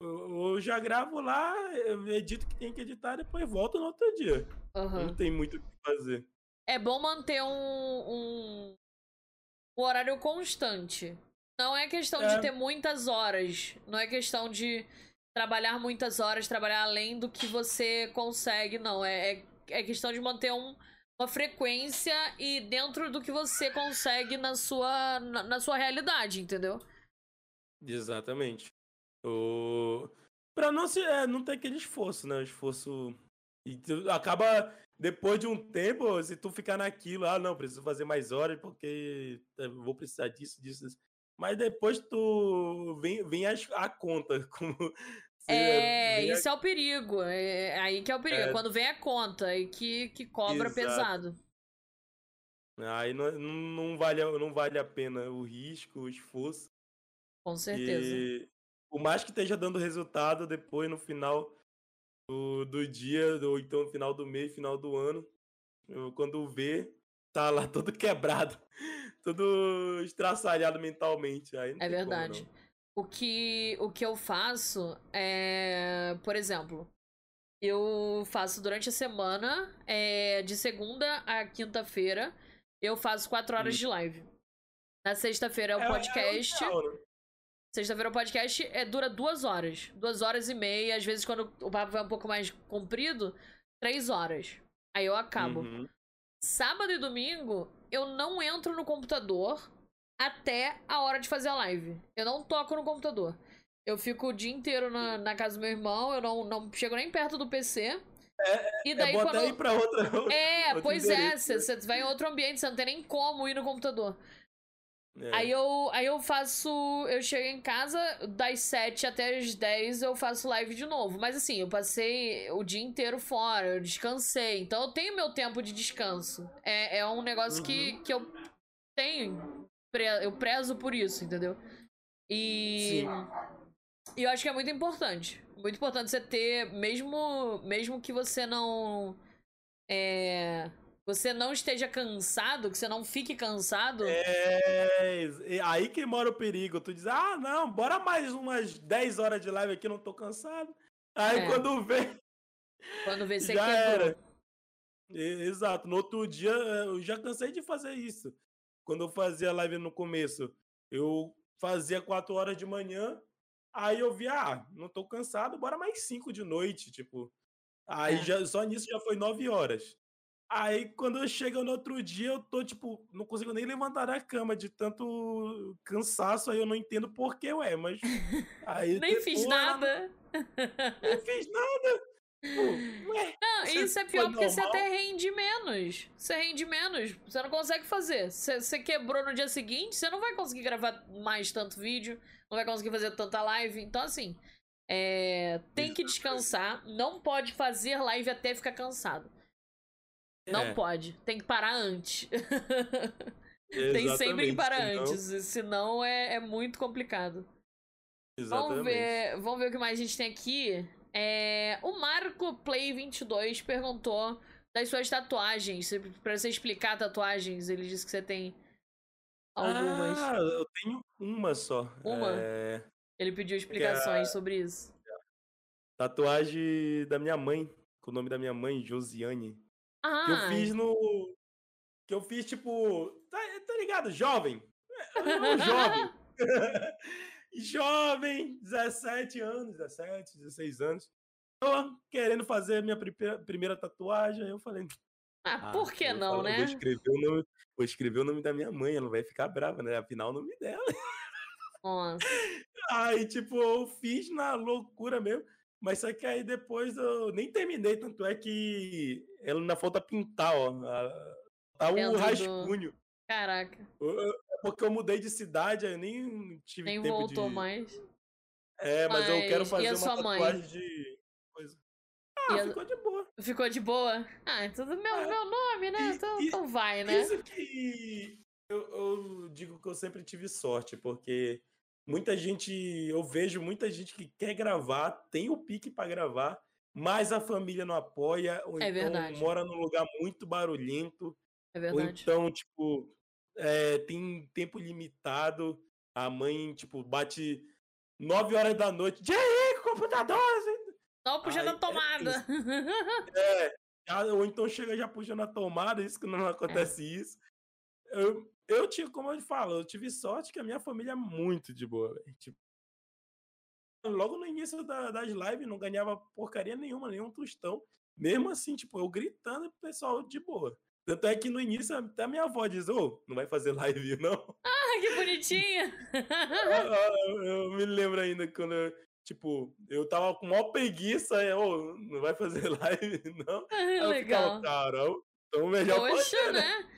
Eu, eu já gravo lá, eu edito que tem que editar, depois volto no outro dia. Aham. Não tem muito o que fazer. É bom manter um, um, um horário constante. Não é questão de É. ter muitas horas. Não é questão de trabalhar muitas horas, trabalhar além do que você consegue, não. É, é, é questão de manter um- uma frequência e dentro do que você consegue na sua, na, na sua realidade, entendeu? Exatamente. O... Pra não, se, é, não ter aquele esforço, né? O esforço. E tu acaba, depois de um tempo, se tu ficar naquilo, ah, não, preciso fazer mais horas porque eu vou precisar disso, disso, disso. Mas depois tu vem, vem as- a, conta. Como, É, vem a- isso é o perigo. É aí que é o perigo. É. Quando vem a conta e que, que cobra Exato. pesado. Aí não, não, vale, a- não vale a pena o risco, o esforço. Com certeza. E por mais que esteja dando resultado depois no final do, do dia, ou então no final do mês, final do ano, quando vê, tá lá todo quebrado, todo estraçalhado mentalmente. Aí É como, verdade. não. O que, o que eu faço é, por exemplo, eu faço durante a semana, é, de segunda a quinta-feira, eu faço quatro horas Hum. de live. Na sexta-feira é o É- é podcast. né? Sexta-feira o podcast é, dura duas horas. Duas horas e meia. Às vezes, quando o papo vai um pouco mais comprido, três horas. Aí eu acabo. Uhum. Sábado e domingo, eu não entro no computador até a hora de fazer a live. Eu não toco no computador. Eu fico o dia inteiro na, na casa do meu irmão, eu não, não chego nem perto do PC. e É daí bom quando. ir pra outra. É, pois é, endereço, né? você vai em outro ambiente, você não tem nem como ir no computador. É. Aí eu, aí eu faço. Eu chego em casa, das 7 até as 10 eu faço live de novo. Mas assim, eu passei o dia inteiro fora, eu descansei. Então eu tenho meu tempo de descanso. É, é um negócio que, Uhum. que eu tenho. Eu prezo por isso, entendeu? E. Sim. E eu acho que é muito importante. Muito importante você ter, mesmo, mesmo que você não. É, você não esteja cansado, que você não fique cansado. É, aí que mora o perigo. Tu diz, ah, não, bora mais umas 10 horas de live aqui, não tô cansado. Aí É. quando vê, Quando vê você já quebrou. era. Exato. No outro dia, eh, eu já cansei de fazer isso. Quando eu fazia live no começo, eu fazia 4 horas de manhã, aí eu via, ah, não tô cansado, bora mais 5 de noite, tipo. Aí É. já, só nisso já foi 9 horas. Aí quando eu chego no outro dia, eu tô, tipo, não consigo nem levantar da cama de tanto cansaço, aí eu não entendo por que, ué, mas. Aí Nem fiz depois, no- nada. Nem fiz nada. Pô, ué, Não, Você isso é pior porque você normal? até rende menos. Você rende menos. Você não consegue fazer. Você, você quebrou no dia seguinte, você não vai conseguir gravar mais tanto vídeo, não vai conseguir fazer tanta live. Então, assim, é, tem que descansar. Não pode fazer live até ficar cansado. Não É, pode. Tem que parar antes. tem sempre que parar senão- antes. Senão é, é muito complicado. Vamos Exatamente. ver, vamos ver o que mais a gente tem aqui. É, o Marco Play 22 perguntou das suas tatuagens. Pra você explicar tatuagens, ele disse que você tem algumas. Ah, eu tenho uma só. Uma? É, Ele pediu explicações sobre isso. tatuagem da minha mãe, com o nome da minha mãe, Josiane. Ah, Que eu fiz no. Que eu fiz, tipo. Tá, tá ligado? Jovem. É, é jovem. jovem, 17 anos, 17, 16 anos. Tô querendo fazer minha primeira, tatuagem. Aí eu falei. ah, ah, por que não, né? Vou escrever, o nome, vou escrever o nome da minha mãe, ela vai ficar brava, né? Afinal, o nome dela. Nossa. Aí, tipo, eu fiz na loucura mesmo. Mas só que aí depois eu nem terminei, tanto é que ela ainda falta pintar, ó. a- Tá o Dentro do- rascunho. Caraca, Eu- É porque eu mudei de cidade, eu nem tive nem tempo voltou de. mais. É, mas, eu quero Mas fazer a uma sua mãe? tatuagem de coisa. Ah, E a- ficou de boa. Ficou de boa? Ah, tudo meu, É. meu nome, né? E- Então, e- então vai, né? Isso que eu, eu digo que eu sempre tive sorte, porque muita gente, eu vejo muita gente que quer gravar, tem o pique para gravar, mas a família não apoia, ou É então verdade. mora num lugar muito barulhento, É ou verdade. então, tipo, é, tem tempo limitado, a mãe, tipo, bate nove horas da noite, o computador! Não puxando Ai, a tomada. É, já- ou então chega já puxando a tomada, isso que não acontece isso. Eu, eu tive, como eu falo, eu tive sorte que a minha família é muito de boa. Tipo, logo no início da- das lives não ganhava porcaria nenhuma, nenhum tostão. Mesmo assim, tipo, eu gritando pro pessoal de boa. Tanto é que no início até a minha avó diz, ô, não vai fazer live não. Ah, que bonitinha. eu, eu- eu me lembro ainda quando eu, tipo, eu tava com maior preguiça, eu, ô, não vai fazer live não. Eu Legal. ficava, caramba, então melhor Poxa, fazer, né? né?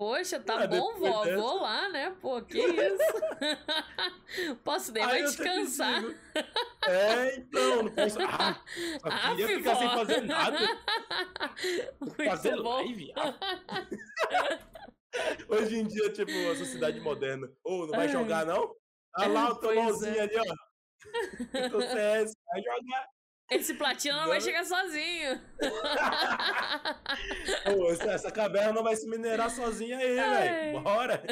Poxa, tá Ah, bom, vó. dessa- Vou lá, né? Pô, que isso? Posso nem descansar. É, então, não posso. Ah, Ah, queria ficar sem fazer nada. Muito fazer bom. live. ah. Hoje em dia, tipo, a sociedade moderna. Ô, não vai Ai. jogar, não? Ah lá o teu é. ali, ó. Teu CS, vai jogar. Esse platino não vai Não. chegar sozinho. Pô, essa, essa caverna não vai se minerar sozinha aí, velho. Bora.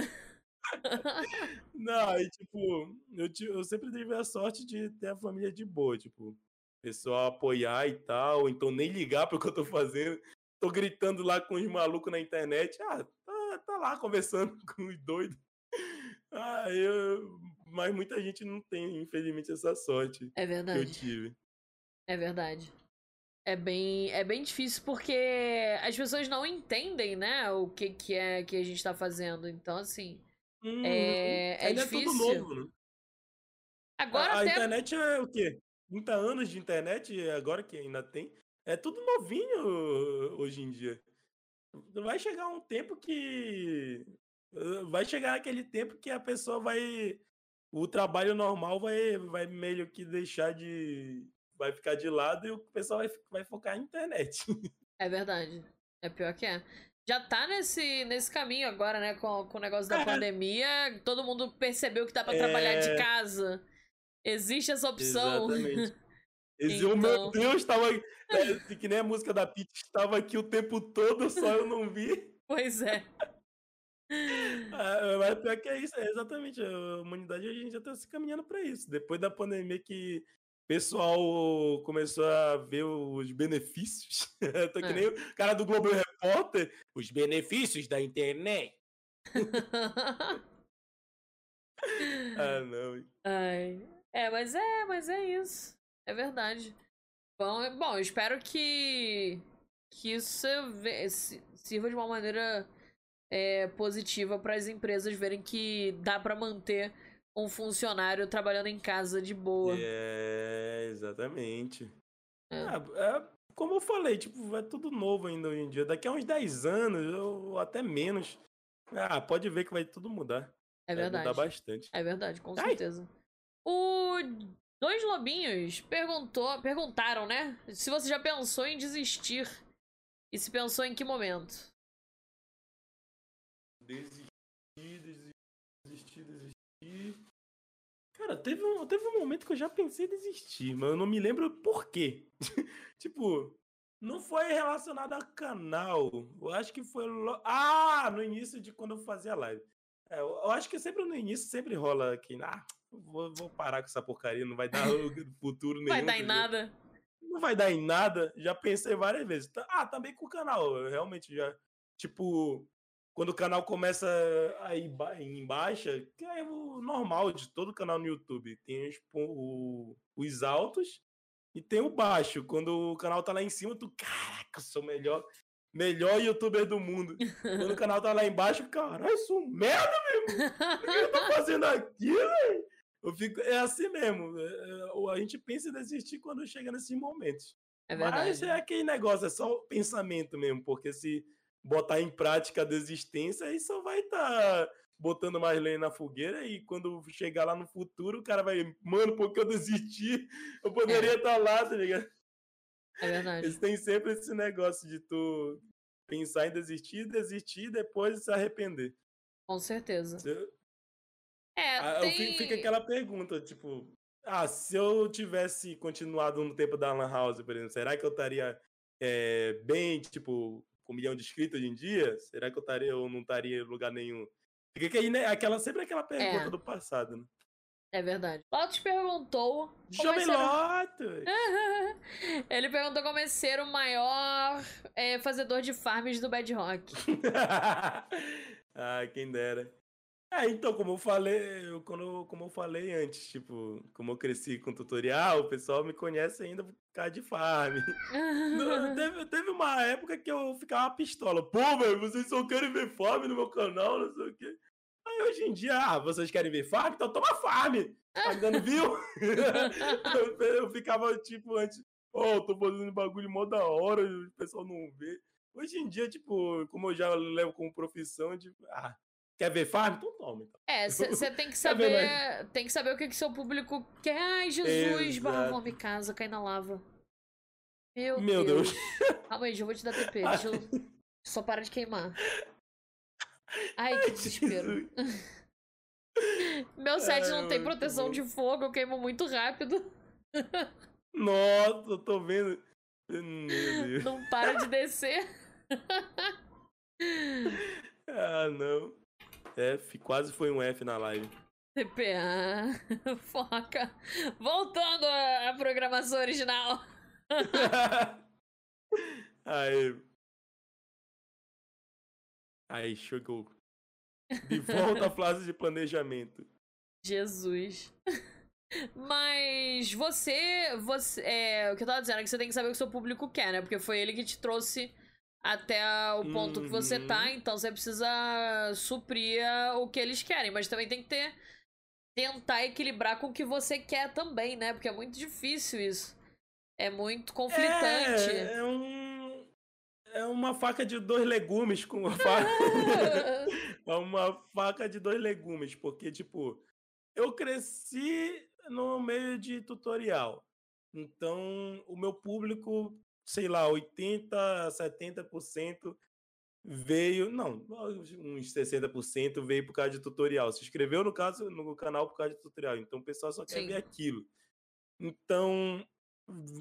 Não, aí, tipo, eu, eu sempre tive a sorte de ter a família de boa, tipo, pessoal apoiar e tal, então nem ligar pro que eu tô fazendo. Tô gritando lá com os malucos na internet. Ah, tá, tá lá conversando com os doidos. Ah, eu. Mas muita gente não tem, infelizmente, essa sorte É que eu verdade. tive. É verdade. É bem, é bem difícil porque as pessoas não entendem, né, o que, que é que a gente tá fazendo. Então, assim, Hum, É- é ainda é tudo difícil. novo, né? agora a, a até internet é o quê? 30 anos de internet, agora que ainda tem. É tudo novinho hoje em dia. Vai chegar um tempo que. Vai chegar aquele tempo que a pessoa vai. O trabalho normal vai, vai meio que deixar de. Vai ficar de lado e o pessoal vai, vai focar na internet. É verdade. É pior que é. Já tá nesse, nesse caminho agora, né? Com, com o negócio da É. pandemia. Todo mundo percebeu que dá pra trabalhar de É. casa. Existe essa opção. Exatamente. Esse, oh, meu Então. Deus, estava. É, que nem a música da Pete estava aqui o tempo todo, só eu não vi. Pois é. Ah, mas pior que é isso, é exatamente. A humanidade a gente já tá se caminhando para isso. Depois da pandemia que pessoal começou a ver os benefícios. Tô que É. nem o cara do Globo Repórter. Os benefícios da internet. Ah, não. Ai. É, mas é, mas é isso. É verdade. Bom, é- bom eu espero que, que isso sirva de uma maneira é, positiva para as empresas verem que dá para manter um funcionário trabalhando em casa de boa. É, exatamente. É. Ah, é, como eu falei, tipo, é tudo novo ainda hoje em dia. Daqui a uns 10 anos, ou até menos. Ah, pode ver que vai tudo mudar. É Vai mudar verdade. bastante. É verdade, com Ai. certeza. O Dois Lobinhos perguntou, perguntaram, né? Se você já pensou em desistir. E se pensou em que momento? Desistir, desistir, desistir. Cara, teve um, teve um momento que eu já pensei em desistir, mas eu não me lembro por quê. tipo, não foi relacionado a canal. Eu acho que foi. lo- Ah, no início de quando eu fazia live. É, eu, acho que sempre no início sempre rola aqui. Ah, vou, vou parar com essa porcaria, não vai dar futuro nenhum. Vai dar em nada. não vai dar em nada. Já pensei várias vezes. Ah, também com o canal. Eu realmente já. Tipo, quando o canal começa a ir em baixa, que é o normal de todo canal no YouTube. Tem os, o- os altos e tem o baixo. Quando o canal tá lá em cima, tu, caraca, sou o melhor, melhor youtuber do mundo. Quando o canal tá lá embaixo, caralho, sou um merda mesmo. O que eu tô fazendo aqui, velho? Eu fico, é assim mesmo. é, é, A gente pensa em desistir quando chega nesses momentos. É Mas é aquele negócio, é só o pensamento mesmo, porque se botar em prática a desistência, aí só vai estar botando mais lenha na fogueira e quando chegar lá no futuro, o cara vai, mano, porque eu desisti, eu poderia estar lá, tá ligado? É verdade. Eles têm sempre esse negócio de tu pensar em desistir, desistir e depois se arrepender. Com certeza. É, Ah, tem... fi- Fica aquela pergunta, tipo, ah, se eu tivesse continuado no tempo da Lan House, por exemplo, será que eu estaria é, bem, tipo, com um milhão de inscritos hoje em dia? Será que eu estaria ou não estaria em lugar nenhum? Fica aí, né, aquela, sempre aquela pergunta É. do passado, né? É verdade. Lotus perguntou. Jovem ser... Lotus! Ele perguntou como é ser o maior é, fazedor de farms do Bad Rock. ah, quem dera. É, então, como eu falei, eu, quando, como eu falei antes, tipo, como eu cresci com tutorial, o pessoal me conhece ainda causa de farm. teve, teve uma época que eu ficava pistola. Pô, velho, vocês só querem ver farm no meu canal, não sei o quê. Aí hoje em dia, ah, vocês querem ver farm? Então toma farm! Tá me dando view? eu, eu, ficava tipo antes, ó, oh, tô fazendo bagulho mó da hora, o pessoal não vê. Hoje em dia, tipo, como eu já levo como profissão, tipo, ah, Quer ver farm? Então toma. Então. É, você tem que saber. tem que saber o que, que seu público quer. Ai, Jesus, Exato. barra fome casa, cai na lava. Meu, Meu Deus. Deus. Calma aí, já vou te dar TP. Deixa eu... Só para de queimar. Ai, que desespero. Meu set não tem proteção de fogo, eu queimo muito rápido. Nossa, eu tô vendo. Não para de descer. ah, não. F, quase foi um F na live. TPA, foca. Voltando à programação original. Aí. Aí, chegou. De volta à fase de planejamento. Jesus. Mas você, você, é, o que eu tava dizendo é que você tem que saber o que o seu público quer, né? Porque foi ele que te trouxe até o ponto uhum. que você tá, uhum. então você precisa suprir o que eles querem, mas também tem que ter tentar equilibrar com o que você quer também, né? Porque é muito difícil isso. É muito conflitante. É, é um é uma faca de dois legumes com uma faca. é uma faca de dois legumes, porque tipo, eu cresci no meio de tutorial. Então, o meu público sei lá, 80, 70% veio, não, uns 60% veio por causa de tutorial. Se inscreveu no caso no canal por causa de tutorial. Então o pessoal só quer Sim. ver aquilo. Então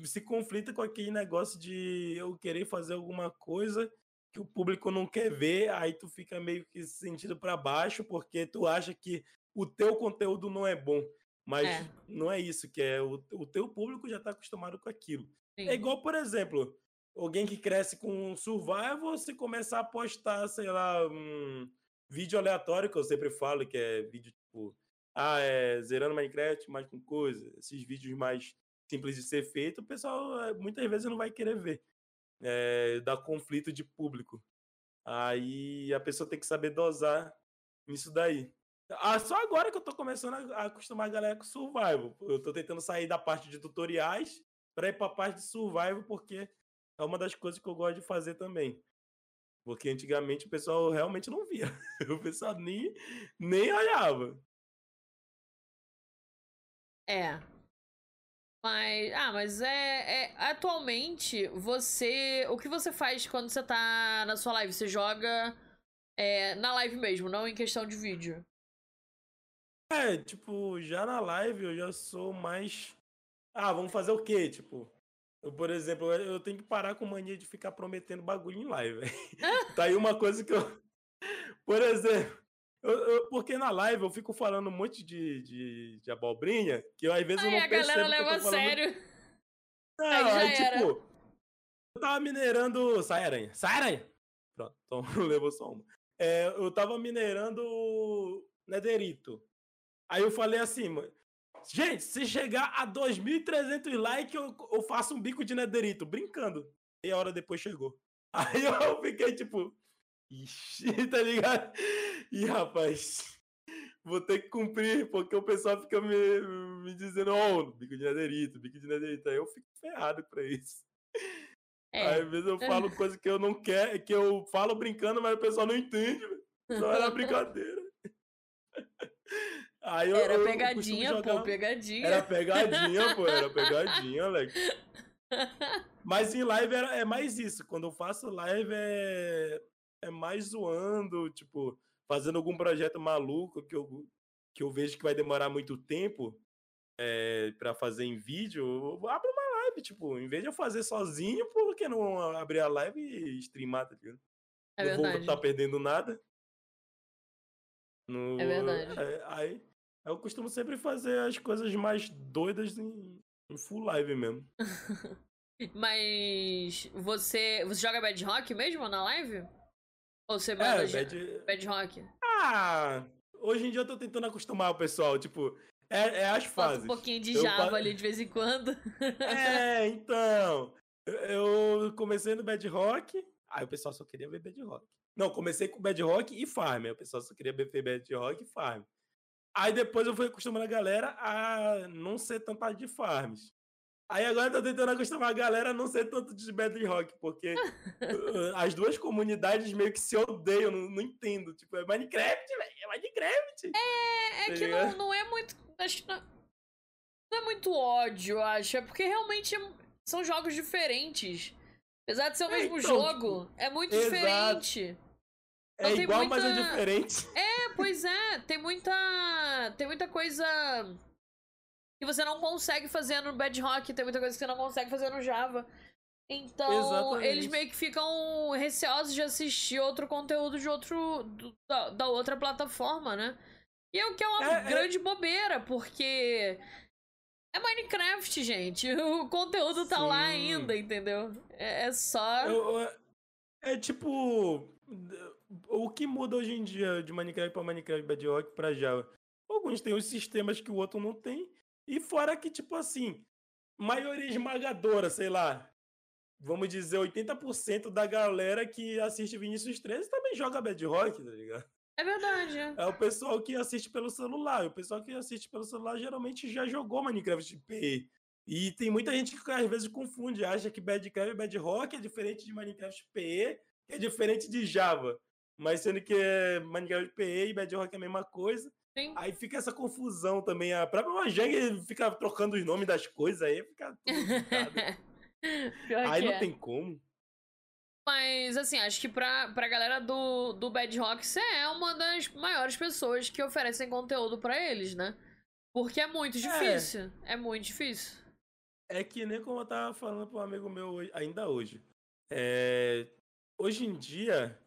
se conflita com aquele negócio de eu querer fazer alguma coisa que o público não quer ver, aí tu fica meio que sentido para baixo porque tu acha que o teu conteúdo não é bom. Mas é. não é isso que é. O, o teu público já está acostumado com aquilo. É Sim. É igual, por exemplo, alguém que cresce com survival, você começar a postar, sei lá, um vídeo aleatório, que eu sempre falo, que é vídeo tipo, ah, é zerando Minecraft, mais com coisa, esses vídeos mais simples de ser feito, o pessoal eh, muitas vezes não vai querer ver. É, dá conflito de público. Aí a pessoa tem que saber dosar isso daí. Ah, só agora que eu tô começando a acostumar a galera com survival. Eu tô tentando sair da parte de tutoriais para ir para a parte de survival, porque é uma das coisas que eu gosto de fazer também. Porque antigamente o pessoal realmente não via. O pessoal nem, nem olhava. É. Mas. Ah, mas é, é. Atualmente, você. O que você faz quando você tá na sua live? Você joga é, na live mesmo, não em questão de vídeo? É, tipo, já na live eu já sou mais ah, vamos fazer o quê? Tipo, eu, por exemplo, eu tenho que parar com mania de ficar prometendo bagulho em live. tá aí uma coisa que eu. Por exemplo, eu, eu, porque na live eu fico falando um monte de, de, de abobrinha que eu, às vezes Ai, eu não a percebo. A galera leva a sério. Não, aí, aí tipo, eu tava minerando. Sai aranha, sai aranha! Pronto, então levou só uma. É, eu tava minerando Nederito. Aí eu falei assim, Gente, se chegar a 2.300 likes, eu, eu faço um bico de nederito, brincando. E a hora depois chegou. Aí eu fiquei tipo, ixi, tá ligado? E rapaz, vou ter que cumprir, porque o pessoal fica me, me dizendo, ó, oh, bico de nederito, bico de nederito. Aí eu fico ferrado pra isso. É. Aí, às vezes eu falo coisa que eu não quero, que eu falo brincando, mas o pessoal não entende. Só era brincadeira. Aí eu, era pegadinha, eu pô, pegadinha. Era pegadinha, pô, era pegadinha, Alex. Mas em live era, é mais isso. Quando eu faço live é, é mais zoando, tipo, fazendo algum projeto maluco que eu, que eu vejo que vai demorar muito tempo é, para fazer em vídeo, eu abro uma live, tipo, em vez de eu fazer sozinho, por que não abrir a live e streamar, tá ligado? É não verdade. vou estar tá perdendo nada. No... É verdade. É, aí, Eu costumo sempre fazer as coisas mais doidas em, em full live mesmo. Mas você. Você joga Bad Rock mesmo na live? Ou você manda É, bad... Bad Rock? Ah, hoje em dia eu tô tentando acostumar o pessoal, tipo, é, é as fases. um pouquinho de Eu Java pa- ali de vez em quando. É, então. Eu eu comecei no Bad Rock, aí o pessoal só queria ver Bad Rock. Não, comecei com Bad Rock e Farm, aí o pessoal só queria ver Bad Rock e Farm. Aí depois eu fui acostumando a galera a não ser tanta de Farms. Aí agora eu tô tentando acostumar a galera a não ser tanto de Bad Rock, porque uh, as duas comunidades meio que se odeiam, não, não entendo. Tipo, é Minecraft, velho, é Minecraft. É, é Tá que não, não é muito. Acho que não, não é muito ódio, eu acho. É porque realmente é- são jogos diferentes. Apesar de ser o É, mesmo então, jogo, é muito exato. diferente. É igual, mas é muita- diferente. É, pois é, tem muita. Tem muita coisa que você não consegue fazer no Bad Rock, tem muita coisa que você não consegue fazer no Java. Então, Exatamente. eles meio que ficam receosos de assistir outro conteúdo de outro. da, da outra plataforma, né? E é o que é uma É, é- grande bobeira, porque. É Minecraft, gente. O conteúdo tá lá Sim. ainda, entendeu? É, é só. Eu- eu- é tipo. O que muda hoje em dia de Minecraft pra Minecraft Bad Rock pra Java? Alguns têm os sistemas que o outro não tem. E fora que, tipo assim, maioria esmagadora, sei lá. Vamos dizer, 80% da galera que assiste Vinícius 13 também joga Bad Rock, tá ligado? É verdade. é. O pessoal que assiste pelo celular. O pessoal que assiste pelo celular geralmente já jogou Minecraft PE. E tem muita gente que às vezes confunde, acha que Badcraft e Bad Rock é diferente de Minecraft PE, que é diferente de Java. Mas sendo que é Minecraft PE e Bad Rock é a mesma coisa. Sim. Aí fica essa confusão também. A própria Mojang fica trocando os nomes das coisas aí, fica tudo Aí não é. tem como. Mas, assim, acho que pra, pra galera do, do Bad Rock, você é uma das maiores pessoas que oferecem conteúdo pra eles, né? Porque é muito difícil. É, muito difícil. É que nem como eu tava falando para um amigo meu ainda hoje. É, hoje em dia,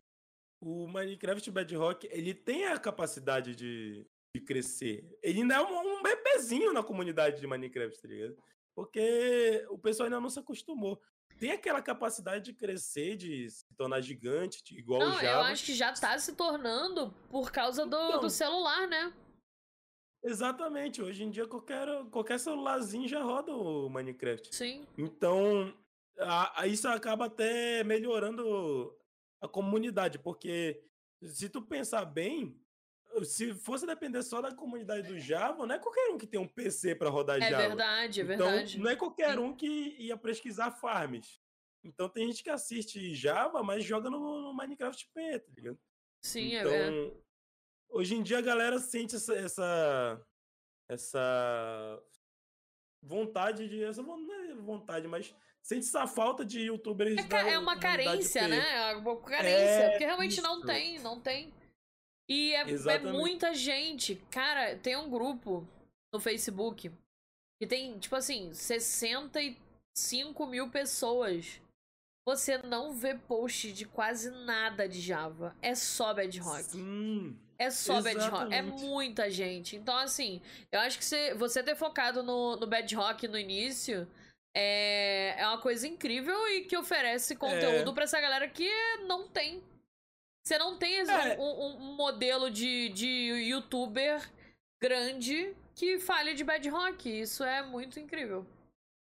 o Minecraft Bedrock, ele tem a capacidade de, de crescer. Ele ainda é um, um bebezinho na comunidade de Minecraft, tá ligado? Porque o pessoal ainda não se acostumou. Tem aquela capacidade de crescer, de se tornar gigante, de- igual o Não, eu Java. acho que já tá se tornando por causa do, Então. do celular, né? Exatamente. Hoje em dia, qualquer, qualquer celularzinho já roda o Minecraft. Sim. Então, a- a- isso acaba até melhorando a comunidade, porque se tu pensar bem, se fosse depender só da comunidade do Java, não é qualquer um que tem um PC para rodar É Java. verdade, é então, verdade. não é qualquer um que ia pesquisar farms. Então tem gente que assiste Java, mas joga no, no Minecraft P, tá ligado? Sim, é então, verdade. hoje em dia a galera sente essa, essa, essa vontade de. Essa é vontade, mas sente essa falta de youtubers. É, da é uma carência, né? É uma carência. É porque realmente não isso. tem, não tem. E é, é muita gente. Cara, tem um grupo no Facebook que tem, tipo assim, 65 mil pessoas. Você não vê post de quase nada de Java. É só Bad Rock. Sim. É só. É Exatamente. muita gente. Então, assim, eu acho que você, você ter focado no, no Bad Rock no início é, é uma coisa incrível e que oferece conteúdo pra essa galera que não tem. Você não tem É. um, um- modelo de, de youtuber grande que fale de Bad Rock. Isso é muito incrível.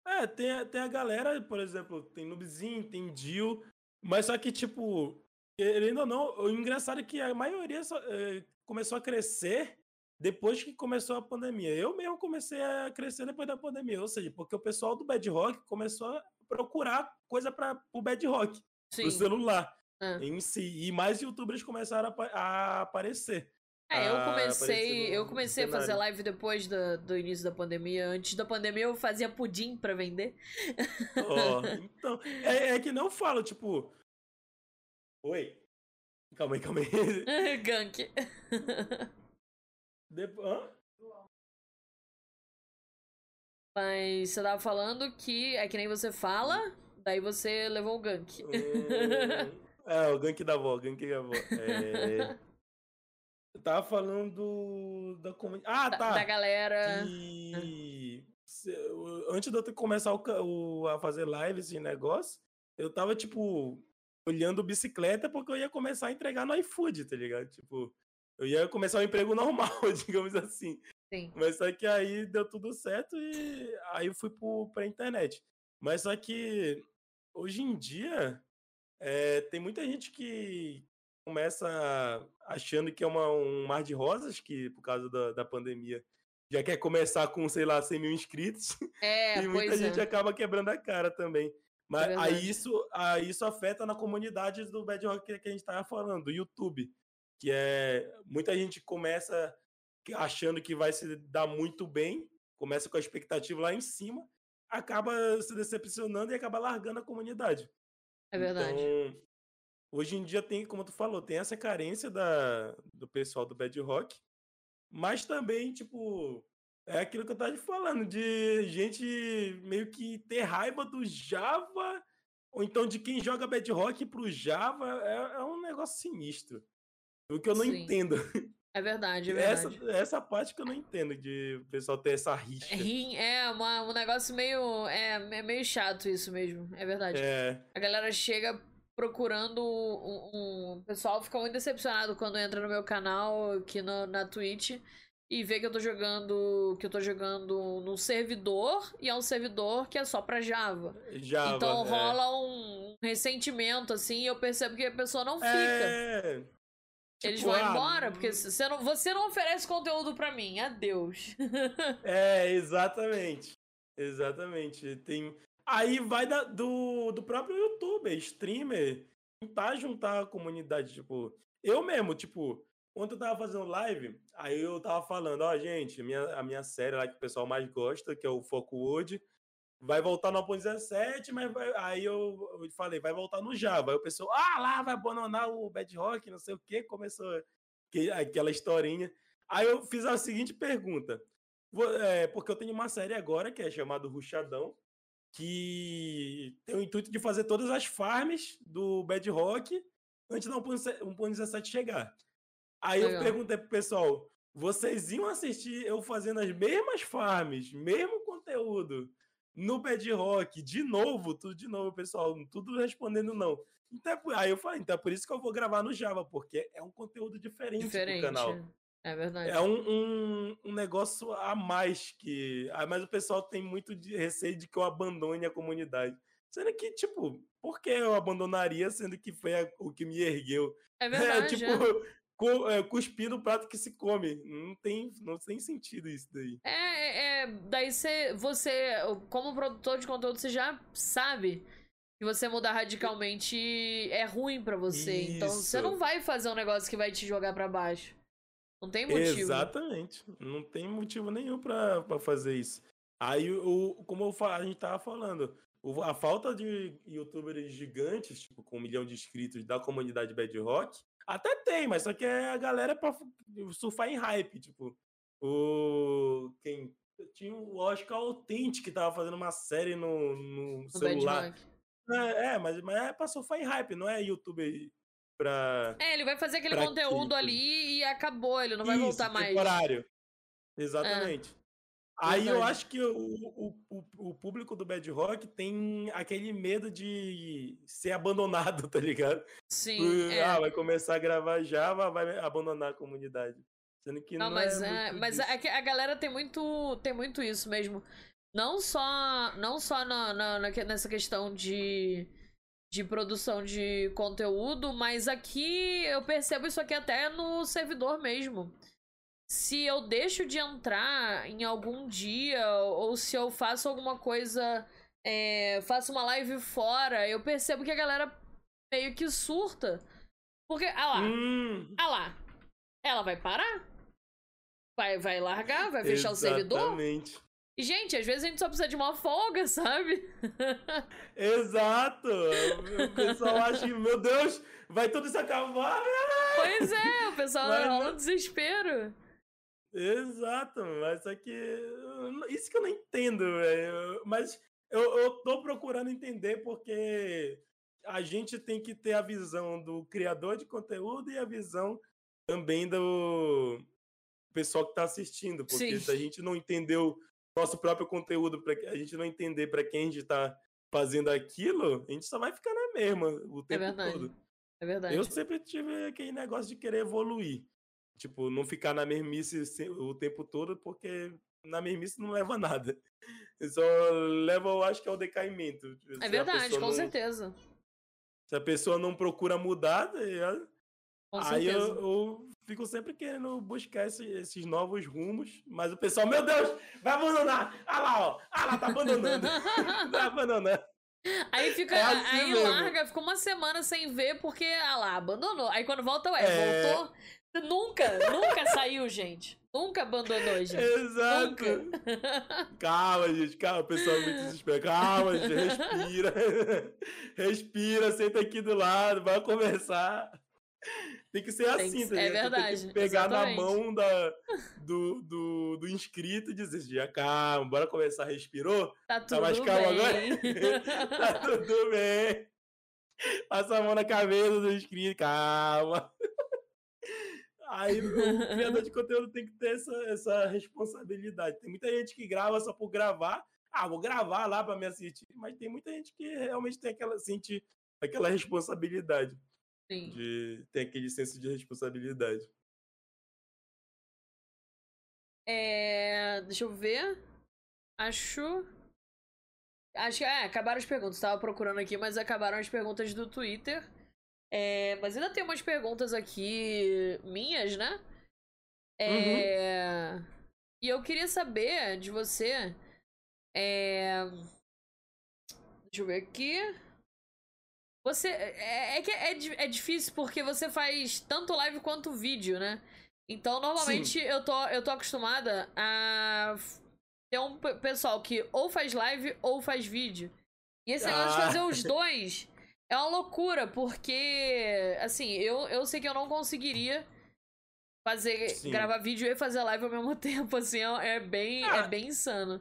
É, tem, a- tem a galera, por exemplo, tem Noobzinho, tem Dio, mas só que, tipo, querendo ou não, o engraçado é que a maioria só, eh, começou a crescer depois que começou a pandemia. Eu mesmo comecei a crescer depois da pandemia, ou seja, porque o pessoal do Bad Rock começou a procurar coisa para o Bad Rock, pro celular É. em si, e mais youtubers começaram a, a aparecer. É, eu Ah, comecei, eu comecei a fazer live depois da- do início da pandemia. Antes da pandemia eu fazia pudim pra vender. Ó, então, é, é que não falo, tipo. Oi. Calma aí, calma aí. Gank. Hã? Mas você tava falando que é que nem você fala, daí você levou o gank. Hum, é, o gank da avó, o gank da avó. É, Eu tava falando do, da comunidade. Ah, tá. da galera. Antes de eu começar o- a fazer live, esse negócio, eu tava, tipo, olhando bicicleta porque eu ia começar a entregar no iFood, tá ligado? Tipo, eu ia começar um emprego normal, digamos assim. Sim. Mas só que aí deu tudo certo e aí eu fui pro, pra internet. Mas só que hoje em dia eh, tem muita gente que começa achando que é uma- um mar de rosas, que por causa da, da pandemia já quer começar com, sei lá, 100 mil inscritos. É, e muita pois gente é. acaba quebrando a cara também. Mas verdade. aí isso, aí isso afeta na comunidade do Bad Rock que, que a gente tava falando, do YouTube. Que é. Muita gente começa achando que vai se dar muito bem, começa com a expectativa lá em cima, acaba se decepcionando e acaba largando a comunidade. É verdade. Então, hoje em dia tem, como tu falou, tem essa carência da, do pessoal do Bad Rock, mas também, tipo, é aquilo que eu tava te falando, de gente meio que ter raiva do Java, ou então de quem joga Bad Rock pro Java, é, é um negócio sinistro. O que eu não Sim. entendo. É verdade, é Essa, verdade. essa parte que eu não entendo, de o pessoal ter essa rixa. Rim é uma, um negócio meio. É, é meio chato isso mesmo. É verdade. É, A galera chega procurando um, um- O pessoal fica muito decepcionado quando entra no meu canal aqui no, na Twitch e vê que eu tô jogando. Que eu tô jogando num servidor e é um servidor que é só pra Java. Java. então é. rola um ressentimento, assim, e eu percebo que a pessoa não fica. É, Eles tipo, vão ah, embora, porque se você não, você não oferece conteúdo pra mim. Adeus. É, exatamente. Exatamente. Tem... Aí vai da- do, do próprio youtuber, streamer, tentar juntar a comunidade. Tipo, eu mesmo, tipo, quando eu tava fazendo live, aí eu tava falando, ó, gente, a minha, a minha série lá que o pessoal mais gosta, que é o Foco Wood, vai voltar no 1.17, mas vai- aí eu, eu falei, vai voltar no Java. Aí o pessoal, ah, lá vai abandonar o Bad Rock, não sei o quê, começou que- aquela historinha. Aí eu fiz a seguinte pergunta. Vo- é, porque eu tenho uma série agora que é chamada Ruxadão, que tem o intuito de fazer todas as farms do Bad Rock antes do 1.17 chegar. Aí eu Legal. perguntei pro pessoal, vocês iam assistir eu fazendo as mesmas farms, mesmo conteúdo, no Bad Rock, de novo, tudo de novo, pessoal, tudo respondendo não. Então, é aí eu falei, então é por isso que eu vou gravar no Java, porque é um conteúdo diferente, Diferente. canal. É verdade. É um, um, um negócio a mais que. Mas o pessoal tem muito de receio de que eu abandone a comunidade. Sendo que, tipo, por que eu abandonaria, sendo que foi a- o que me ergueu? É É, verdade. tipo, é. cu- é, cuspir no prato que se come. Não tem, não tem sentido isso daí. É, é, é, daí você, você, como produtor de conteúdo, você já sabe que você mudar radicalmente é ruim pra você. Então você Isso. não vai fazer um negócio que vai te jogar pra baixo. Não tem motivo. Exatamente. Não tem motivo nenhum pra pra fazer isso. Aí, o, como eu a gente tava falando, a falta de youtubers gigantes, tipo, com um milhão de inscritos da comunidade Bad Rock, até tem, mas só que é a galera pra fu- surfar em hype, tipo, o... quem... Tinha o Oscar Authentic que tava fazendo uma série no, no celular. É, é, mas, mas é pra surfar em hype, não é youtuber pra... É, ele vai fazer aquele Pra conteúdo ali e acabou, ele não vai Isso, voltar mais. temporário. Exatamente. Aí eu acho que o, o, o, público do Bad Rock tem aquele medo de ser abandonado, tá ligado? Sim, é. Ah, vai começar a gravar Java, vai abandonar a comunidade. Sendo que não, Não, mas é, é, mas é que a galera tem muito, tem muito isso mesmo. Não só, não só na, na- nessa questão de, de produção de conteúdo, mas aqui eu percebo isso aqui até no servidor mesmo. Se eu deixo de entrar em algum dia, ou se eu faço alguma coisa, é, faço uma live fora, eu percebo que a galera meio que surta. Porque, ah lá, Hum, ah lá, ela vai parar? Vai, vai largar? Vai fechar o servidor? Exatamente. E, gente, às vezes a gente só precisa de uma folga, sabe? Exato! O pessoal acha que, meu Deus, vai tudo se acabar. Pois é, o pessoal Mas rola um desespero. Exato, mas só que não- isso que eu não entendo, velho. Mas eu, eu tô procurando entender porque a gente tem que ter a visão do criador de conteúdo e a visão também do pessoal que está assistindo, porque Sim. se a gente não entendeu nosso próprio conteúdo, para a gente não entender para quem a gente está fazendo aquilo, a gente só vai ficar na mesma o é tempo é todo. É verdade. Eu sempre tive aquele negócio de querer evoluir. Tipo, não ficar na mesmice o tempo todo, porque na mesmice não leva nada. Só leva, eu acho que, é decaimento. É se verdade, com não, certeza. Se a pessoa não procura mudar, tá aí eu, eu, fico sempre querendo buscar esse, esses novos rumos, mas o pessoal, meu Deus, vai abandonar! Ah lá, ó! Ah lá, tá abandonando! tá abandonando. Aí fica, é assim aí mesmo. larga, fica uma semana sem ver porque, ah lá, abandonou. Aí quando volta, ué, é... voltou. Nunca, nunca saiu, gente. Nunca abandonou, gente. Exato. Nunca. Calma, gente, calma, o pessoal é muito desespera. Calma, gente, respira. respira, senta aqui do lado, vai conversar. Tem que ser tem assim, que, tá É verdade. Tem que pegar exatamente. na mão da, do, do, do inscrito e dizer, já calma, bora começar. Respirou? Tá tudo tá mais calmo bem. agora? tá tudo bem. Passa a mão na cabeça do inscrito, calma. Aí o criador de conteúdo tem que ter essa, essa responsabilidade. Tem muita gente que grava só por gravar. Ah, vou gravar lá para me assistir. Mas tem muita gente que realmente tem aquela, sente aquela responsabilidade. Sim. De, tem aquele senso de responsabilidade. É, deixa eu ver. Acho. Acho que é, acabaram as perguntas. Estava procurando aqui, mas acabaram as perguntas do Twitter. É, mas ainda tem umas perguntas aqui minhas, né? É, uhum. E eu queria saber de você. É, deixa eu ver aqui. Você. É, é que é, é difícil porque você faz tanto live quanto vídeo, né? Então, normalmente eu tô, eu tô acostumada a ter um pessoal que ou faz live ou faz vídeo. E esse negócio ah. de fazer os dois é uma loucura, porque, assim, eu, eu sei que eu não conseguiria fazer, Sim. gravar vídeo e fazer live ao mesmo tempo, assim, é, é bem, ah, é bem insano.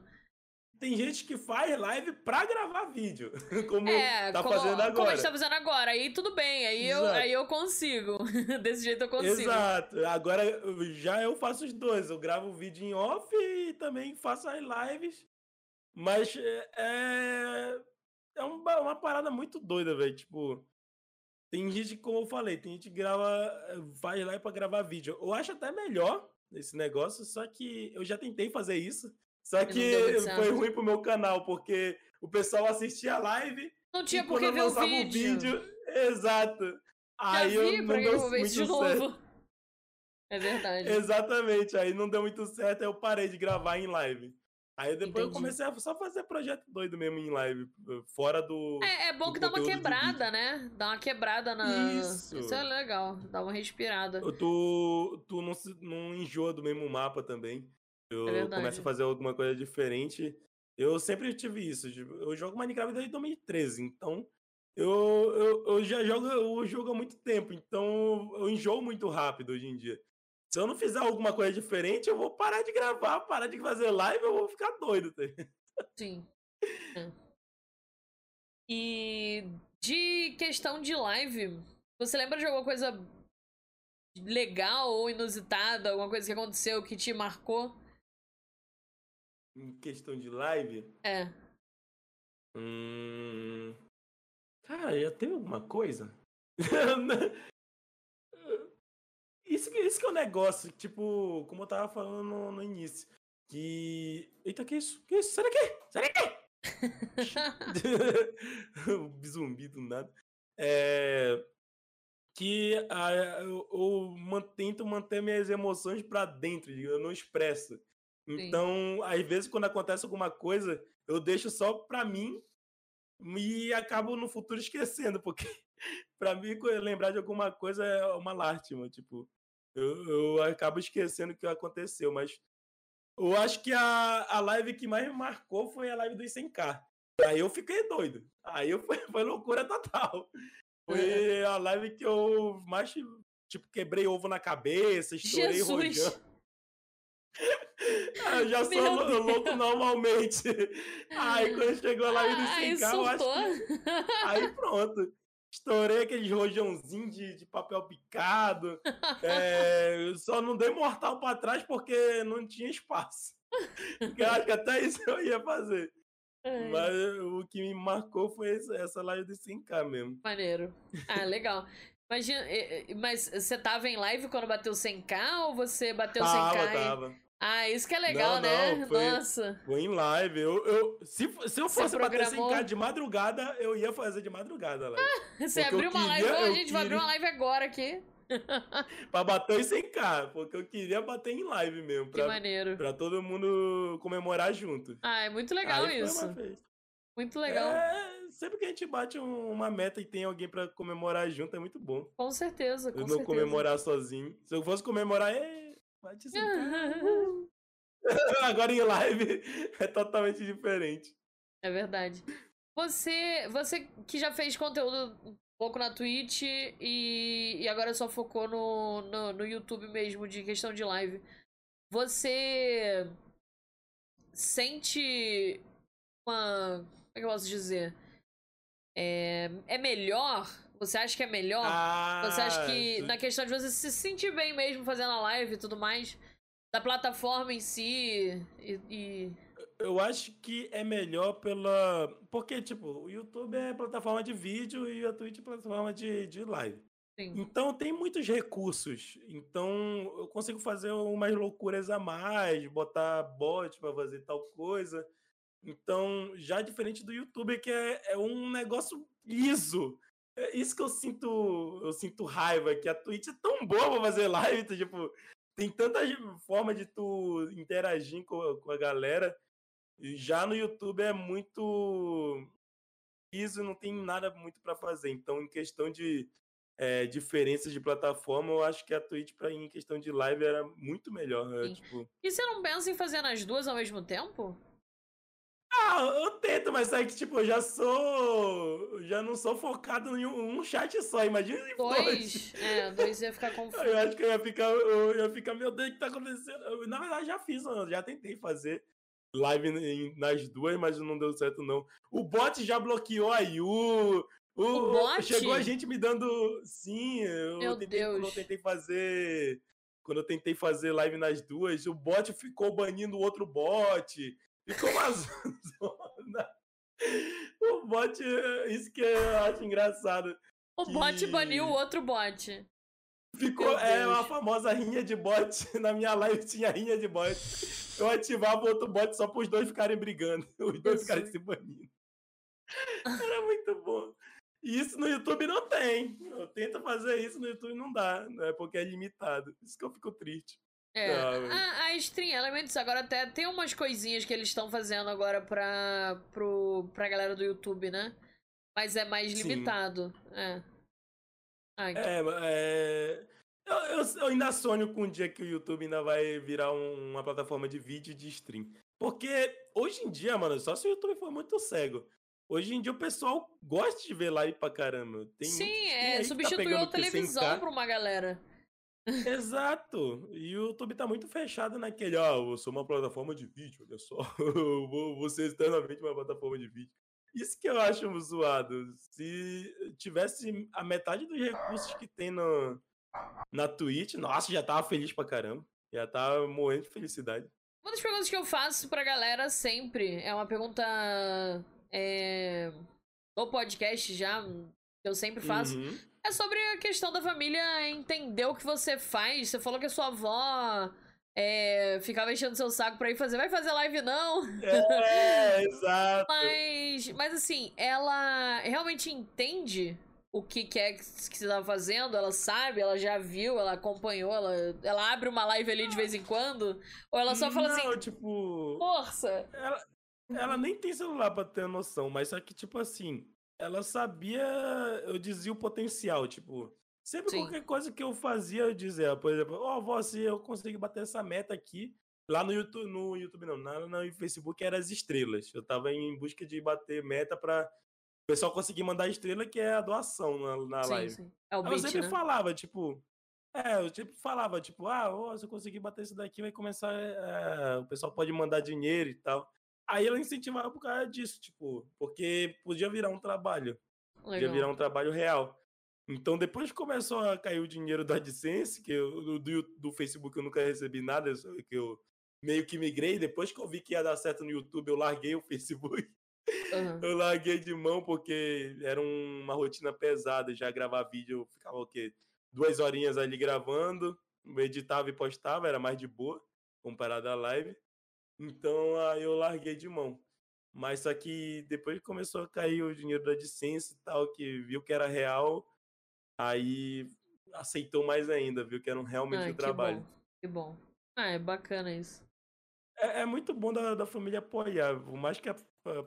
Tem gente que faz live pra gravar vídeo, como é, tá como, fazendo agora. Como a gente tá fazendo agora, aí tudo bem, aí, eu, aí eu consigo, desse jeito eu consigo. Exato, agora já eu faço os dois, eu gravo vídeo em off e também faço as lives, mas é é uma, uma parada muito doida, velho. Tipo, tem gente, como eu falei, tem gente que grava, vai lá pra gravar vídeo. Eu acho até melhor esse negócio, só que eu já tentei fazer isso. Só que foi ruim pro meu canal, porque o pessoal assistia a live. Não tinha por que ver o vídeo. vídeo. Exato. Já aí vi, eu não deu muito de certo. Novo. É verdade. Exatamente. Aí não deu muito certo, aí eu parei de gravar em live. Aí depois Entendi. eu comecei a só fazer projeto doido mesmo em live, fora do. É, é bom que dá uma quebrada, né? Dá uma quebrada na. Isso. Isso é legal, dá uma respirada. Tu, tu não, não enjoa do mesmo mapa também. Eu é começo a fazer alguma coisa diferente. Eu sempre tive isso. Eu jogo Minecraft desde 2013, então. Eu, eu, eu já jogo o jogo há muito tempo, então eu enjoo muito rápido hoje em dia. Se eu não fizer alguma coisa diferente, eu vou parar de gravar, parar de fazer live, eu vou ficar doido. Tá? Sim. E de questão de live, você lembra de alguma coisa legal ou inusitada, alguma coisa que aconteceu que te marcou? Em questão de live? É. Hum... Cara, já teve alguma coisa? Isso, isso que é o um negócio, tipo, como eu tava falando no, no, início. Que. Eita, que isso? Que isso? Sai daqui! Sai daqui! o zumbi do nada. É. Que a, eu, eu man, tento manter minhas emoções para dentro, eu não expresso. Então, Sim. às vezes, quando acontece alguma coisa, eu deixo só pra mim e acabo no futuro esquecendo, porque pra mim lembrar de alguma coisa é uma lástima, tipo eu, eu acabo esquecendo o que aconteceu, mas eu acho que a, a live que mais me marcou foi a live dos 100k. Aí eu fiquei doido. Aí eu, foi, foi loucura total. Foi é. a live que eu mais, tipo, quebrei ovo na cabeça, estourei rojão. Ah, eu já sou Meu louco Deus. normalmente. Aí quando chegou a live dos 100k, eu acho que... Aí pronto. Estourei aqueles rojãozinhos de, de papel picado. é, só não dei mortal para trás porque não tinha espaço. Eu acho que até isso eu ia fazer. É. Mas o que me marcou foi essa live de 5K mesmo. Maneiro. Ah, legal. Imagina, mas você tava em live quando bateu 100k ou você bateu tava, 100k? Tava. Ah, isso que é legal, não, né? Não, foi, Nossa. Foi em live. Eu, eu, se, se eu fosse bater 100k de madrugada, eu ia fazer de madrugada lá. você abriu uma queria, live, a gente queria... vai abrir uma live agora aqui. pra bater os 100k, porque eu queria bater em live mesmo. Pra, que maneiro. Pra todo mundo comemorar junto. Ah, é muito legal Aí isso. Muito legal. É, sempre que a gente bate um, uma meta e tem alguém para comemorar junto, é muito bom. Com certeza, com eu não certeza. comemorar sozinho. Se eu fosse comemorar, é, Agora em live é totalmente diferente. É verdade. Você, você que já fez conteúdo um pouco na Twitch e, e agora só focou no, no, no YouTube mesmo, de questão de live. Você sente uma. Como é que eu posso dizer? É, é melhor? Você acha que é melhor? Ah, você acha que, na questão de você se sentir bem mesmo fazendo a live e tudo mais, da plataforma em si e, e... Eu acho que é melhor pela. Porque, tipo, o YouTube é plataforma de vídeo e a Twitch é plataforma de, de live. Sim. Então tem muitos recursos. Então eu consigo fazer umas loucuras a mais, botar bot para fazer tal coisa. Então, já diferente do YouTube, que é, é um negócio liso. É isso que eu sinto, eu sinto raiva, que a Twitch é tão boa pra fazer live, tu, tipo, tem tanta forma de tu interagir com, com a galera. E já no YouTube é muito liso, não tem nada muito para fazer. Então, em questão de é, diferenças de plataforma, eu acho que a Twitch, pra, em questão de live, era muito melhor. Né? Tipo... E você não pensa em fazer nas duas ao mesmo tempo? Ah, eu tento, mas é que, tipo, eu já sou. Já não sou focado em um, chat só, imagina em dois. dois. É, dois ia ficar confuso. Eu acho que eu ia ficar, eu ia ficar, meu Deus, o que tá acontecendo? Eu, na verdade, já fiz, eu já tentei fazer live nas duas, mas não deu certo, não. O bot já bloqueou a Yu. O, o bot? Chegou a gente me dando. Sim, eu meu tentei, Deus. eu tentei fazer. Quando eu tentei fazer live nas duas, o bot ficou banindo o outro bot. Ficou uma zona. O bot, isso que eu acho engraçado. O que... bot baniu o outro bot. Ficou, é uma famosa rinha de bot. Na minha live tinha rinha de bot. Eu ativava o outro bot só para os dois ficarem brigando. Os dois ficarem se banindo. Era muito bom. E isso no YouTube não tem. Eu tento fazer isso no YouTube não dá, né? Porque é limitado. Isso que eu fico triste. É, a, a Stream Elements agora até tem umas coisinhas que eles estão fazendo agora pra, pro, pra galera do YouTube, né? Mas é mais limitado. É. Ah, então... é, é... Eu, eu, eu, ainda sonho com o dia que o YouTube ainda vai virar um, uma plataforma de vídeo de stream. Porque hoje em dia, mano, só se o YouTube for muito cego. Hoje em dia o pessoal gosta de ver live pra caramba. Tem Sim, é, substituiu tá a televisão pra uma galera. Exato. E o YouTube tá muito fechado naquele, ó, oh, eu sou uma plataforma de vídeo, olha só. eu vou, vou ser externamente uma plataforma de vídeo. Isso que eu acho zoado. Se tivesse a metade dos recursos que tem no, na Twitch, nossa, já tava feliz pra caramba. Já tava morrendo de felicidade. Uma das perguntas que eu faço pra galera sempre é uma pergunta é, no podcast já, que eu sempre faço. Uhum. É sobre a questão da família entender o que você faz. Você falou que a sua avó é, ficava enchendo seu saco pra ir fazer. Vai fazer live, não? É, exato. Mas, mas assim, ela realmente entende o que, que é que você tava fazendo, ela sabe, ela já viu, ela acompanhou, ela, ela abre uma live ali de vez em quando? Ou ela só fala não, assim, tipo. Força! Ela, ela nem tem celular pra ter noção, mas só que, tipo assim, ela sabia, eu dizia o potencial, tipo, sempre Sim. qualquer coisa que eu fazia, eu dizia, por exemplo, ó, oh, vó, se eu conseguir bater essa meta aqui, lá no YouTube, no YouTube não, lá no Facebook era as estrelas. Eu tava em busca de bater meta para o pessoal conseguir mandar estrela, que é a doação na, na sim, live. Sim. É o beat, eu sempre né? falava, tipo, é, eu sempre falava, tipo, ah, oh, se eu conseguir bater isso daqui, vai começar. É, o pessoal pode mandar dinheiro e tal. Aí ela incentivava por causa disso, tipo, porque podia virar um trabalho. Legal. Ia virar um trabalho real. Então, depois que começou a cair o dinheiro da AdSense, que eu, do, do Facebook eu nunca recebi nada, que eu meio que migrei. Depois que eu vi que ia dar certo no YouTube, eu larguei o Facebook. Uhum. Eu larguei de mão porque era uma rotina pesada. Já gravar vídeo, eu ficava o quê? Duas horinhas ali gravando, editava e postava, era mais de boa comparado à live. Então aí eu larguei de mão. Mas só que depois que começou a cair o dinheiro da AdSense e tal, que viu que era real, aí aceitou mais ainda, viu que era realmente ah, um trabalho. Bom, que bom. Ah, é bacana isso. É, é muito bom da, da família apoiar, por mais que a, a,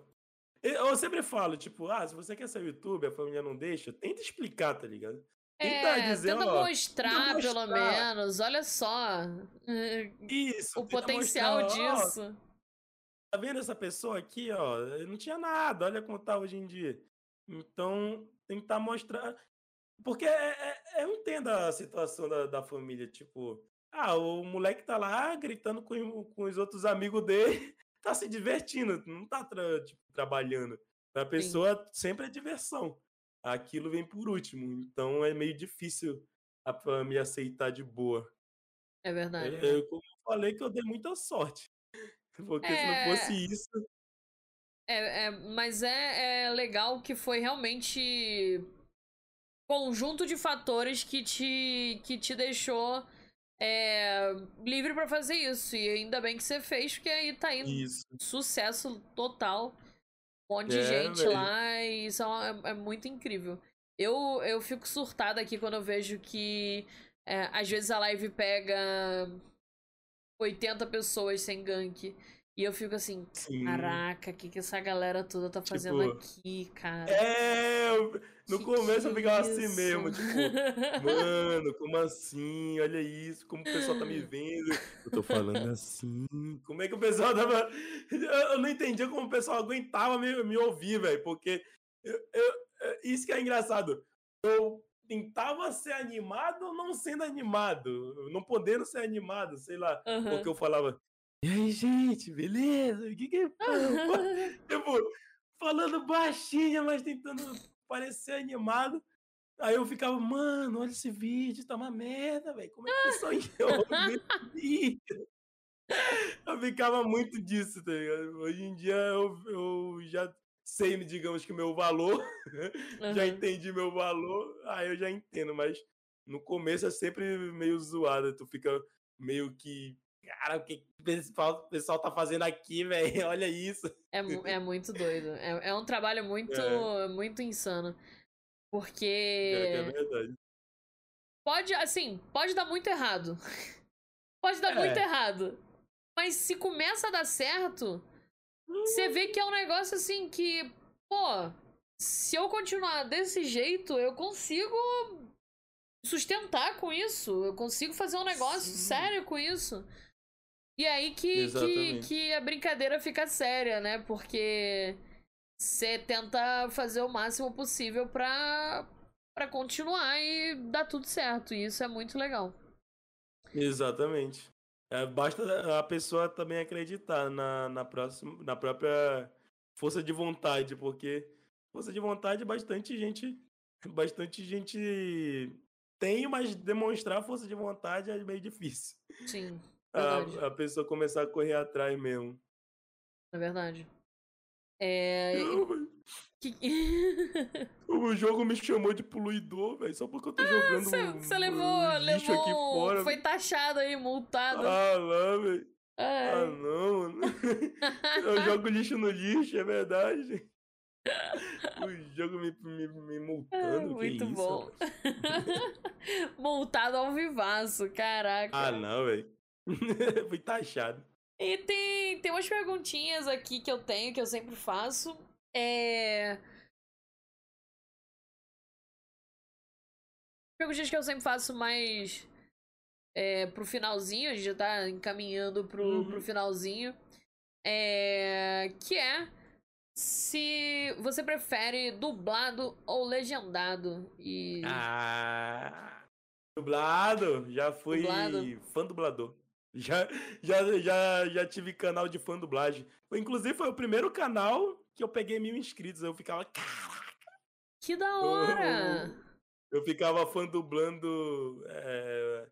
eu sempre falo, tipo, ah, se você quer ser YouTube, a família não deixa, tenta explicar, tá ligado? É, tenta, ó, mostrar, tenta mostrar, pelo menos, olha só. Isso. O potencial mostrar, disso. Ó, tá vendo essa pessoa aqui, ó? Não tinha nada, olha como tá hoje em dia. Então, tentar mostrar. Porque é, é, eu entendo a situação da, da família, tipo, ah, o moleque tá lá gritando com, com os outros amigos dele, tá se divertindo, não tá tra tipo, trabalhando. Pra pessoa Sim. sempre é diversão. Aquilo vem por último, então é meio difícil a me aceitar de boa. É verdade. É, eu, como eu falei que eu dei muita sorte. Porque é... se não é. fosse isso. É, é mas é, é legal que foi realmente conjunto de fatores que te, que te deixou é, livre para fazer isso. E ainda bem que você fez, porque aí tá indo isso. sucesso total. Um monte é, de gente véio. lá, e isso é, é, muito incrível. Eu, eu fico surtada aqui quando eu vejo que é, às vezes a live pega 80 pessoas sem gank. E eu fico assim, Sim. caraca, o que, que essa galera toda tá fazendo tipo, aqui, cara? É, no que começo que eu ficava assim mesmo, tipo, mano, como assim? Olha isso, como o pessoal tá me vendo. Eu tô falando assim. Como é que o pessoal tava. Eu não entendia como o pessoal aguentava me, me ouvir, velho, porque eu, eu, isso que é engraçado. Eu tentava ser animado não sendo animado, não podendo ser animado, sei lá, uhum. porque eu falava, e aí, gente, beleza? O que que é? tipo, falando baixinho, mas tentando parecer animado. Aí eu ficava, mano, olha esse vídeo, tá uma merda, velho. Como é que ouve esse vídeo? Eu ficava muito disso, tá ligado? Hoje em dia eu, eu já sei, digamos que meu valor, uhum. já entendi meu valor, aí eu já entendo, mas no começo é sempre meio zoado, tu fica meio que cara, o que o pessoal, o pessoal tá fazendo aqui, velho? Olha isso. É, é muito doido. É, é um trabalho muito, é. muito insano. Porque. É, é, verdade. Pode, assim, pode dar muito errado. pode dar é. muito errado. Mas se começa a dar certo, você vê que é um negócio assim que, pô, se eu continuar desse jeito, eu consigo sustentar com isso. Eu consigo fazer um negócio Sim. sério com isso. E aí que, que, que a brincadeira fica séria, né? Porque você tenta fazer o máximo possível pra, pra continuar e dar tudo certo. E isso é muito legal. Exatamente. É, basta a pessoa também acreditar na, na, próxima, na própria força de vontade, porque força de vontade bastante gente. Bastante gente tem, mas demonstrar força de vontade é meio difícil. Sim a, a pessoa começar a correr atrás mesmo. É verdade. É. Que... o jogo me chamou de poluidor, velho, só porque eu tô ah, jogando. Você levou, um levou. Aqui fora, foi taxado aí, multado. Ah, lá, velho. Ah, não, mano. eu jogo lixo no lixo, é verdade. O jogo me, me, me multando. Muito bom. Multado ao vivaço, caraca. Ah, não, velho. Fui taxado. E tem, tem umas perguntinhas aqui que eu tenho, que eu sempre faço. É. Perguntinhas que eu sempre faço mais é, pro finalzinho, a gente já tá encaminhando pro, uhum. pro finalzinho. É, que é se você prefere dublado ou legendado. E... Ah, dublado! Já fui dublado. fã dublador. Já, já, já, já tive canal de fã dublagem. Inclusive, foi o primeiro canal que eu peguei mil inscritos. Eu ficava, caraca, Que da hora! Eu, eu ficava fã dublando é,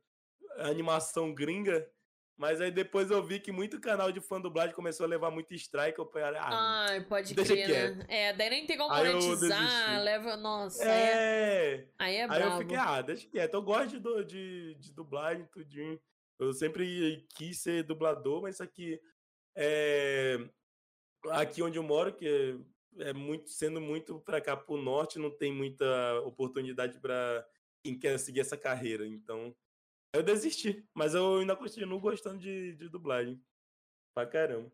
animação gringa, mas aí depois eu vi que muito canal de fã dublagem começou a levar muito strike. Eu falei, ah, Ai, pode crer, né? É, daí nem tem como monetizar, leva. Nossa. É. Aí é, aí, é aí eu fiquei, ah, deixa quieto. Eu gosto de, de, de dublagem, tudinho. Eu sempre quis ser dublador, mas aqui. É, aqui onde eu moro, que é muito sendo muito para cá pro norte, não tem muita oportunidade para quem quer seguir essa carreira. Então, eu desisti, mas eu ainda continuo gostando de, de dublagem. Pra caramba.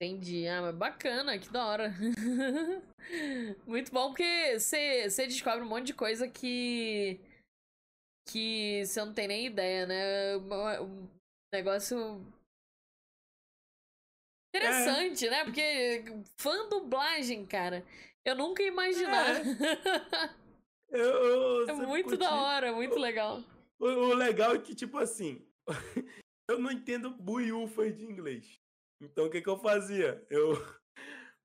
Entendi. Ah, mas bacana, que da hora. Muito bom, porque você descobre um monte de coisa que. Que você não tem nem ideia, né? Um negócio Interessante, é. né? Porque fã dublagem, cara. Eu nunca ia imaginar. É, eu, eu é muito curti. da hora, muito o, legal. O, o, legal é que, tipo assim, eu não entendo buiufa de inglês. Então o que, que eu fazia? Eu.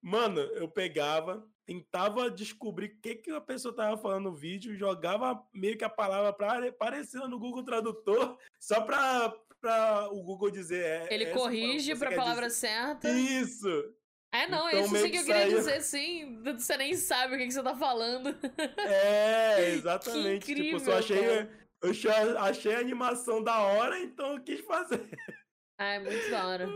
Mano, eu pegava, tentava descobrir o que, que a pessoa tava falando no vídeo, jogava meio que a palavra para aparecer no Google Tradutor, só pra, pra o Google dizer. É, Ele corrige pra palavra dizer. certa. Isso! É, não, então, isso sim que eu queria saiu... dizer, sim. Você nem sabe o que, que você tá falando. É, exatamente. Que incrível, tipo, eu só achei, eu achei a animação da hora, então eu quis fazer. Ah, é muito da hora.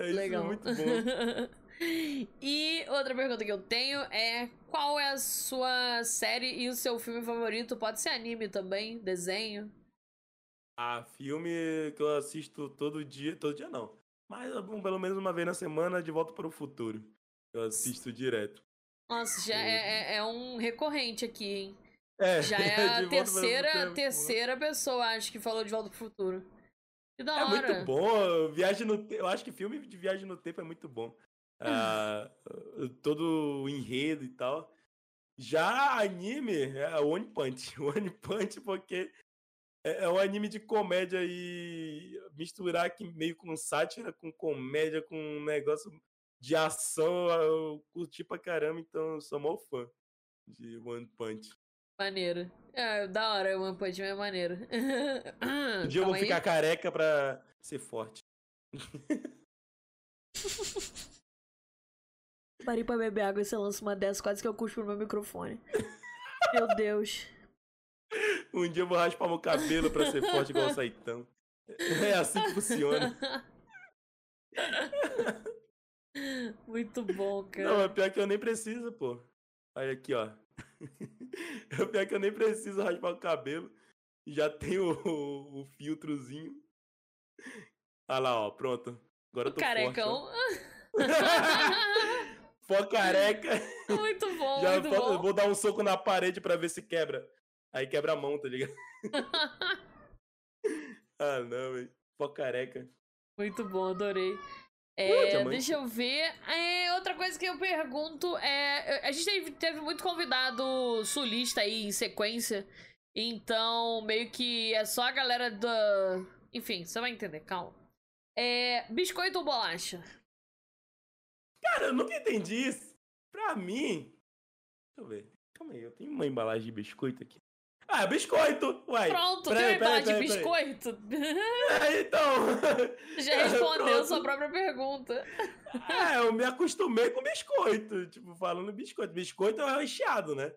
É isso, Legal. muito bom. e outra pergunta que eu tenho é: qual é a sua série e o seu filme favorito? Pode ser anime também, desenho? Ah, filme que eu assisto todo dia, todo dia não. Mas pelo menos uma vez na semana, De Volta para o Futuro. Eu assisto direto. Nossa, já é, é, é um recorrente aqui, hein? É, já é a terceira, terceira pessoa, acho, que falou De Volta para o Futuro. Que da é hora. É muito bom. Viagem no Eu acho que filme de viagem no tempo é muito bom. Ah, todo o enredo e tal. Já anime é One Punch. One Punch, porque é, é um anime de comédia e misturar aqui meio com sátira, com comédia, com um negócio de ação, eu curti pra caramba, então eu sou mó fã de One Punch. Maneiro. É, da hora, One Punch é maneiro. Um dia eu vou ficar careca pra ser forte. Parei pra beber água e você lança uma dessas, quase que eu cuspo no meu microfone. Meu Deus. Um dia eu vou raspar meu cabelo pra ser forte igual o Saitão. É assim que funciona. Muito bom, cara. Não, é pior que eu nem preciso, pô. Aí aqui, ó. É pior que eu nem preciso raspar o cabelo. Já tem o, o, o filtrozinho. Olha lá, ó, pronto. Agora eu tô carecão. Pó careca. Muito bom, Já muito bom. vou dar um soco na parede pra ver se quebra. Aí quebra a mão, tá ligado? ah, não, velho. Pó careca. Muito bom, adorei. É, deixa eu ver. É, outra coisa que eu pergunto é. A gente teve, teve muito convidado sulista aí em sequência. Então, meio que é só a galera da. Enfim, você vai entender, calma. É. Biscoito ou bolacha? Cara, eu nunca entendi isso. Pra mim. Deixa eu ver. Calma aí, eu tenho uma embalagem de biscoito aqui. Ah, biscoito! Uai. Pronto, peraí, tem uma embalagem de biscoito? É, então. Já respondeu sua própria pergunta. É, eu me acostumei com biscoito. Tipo, falando biscoito. Biscoito é recheado, né?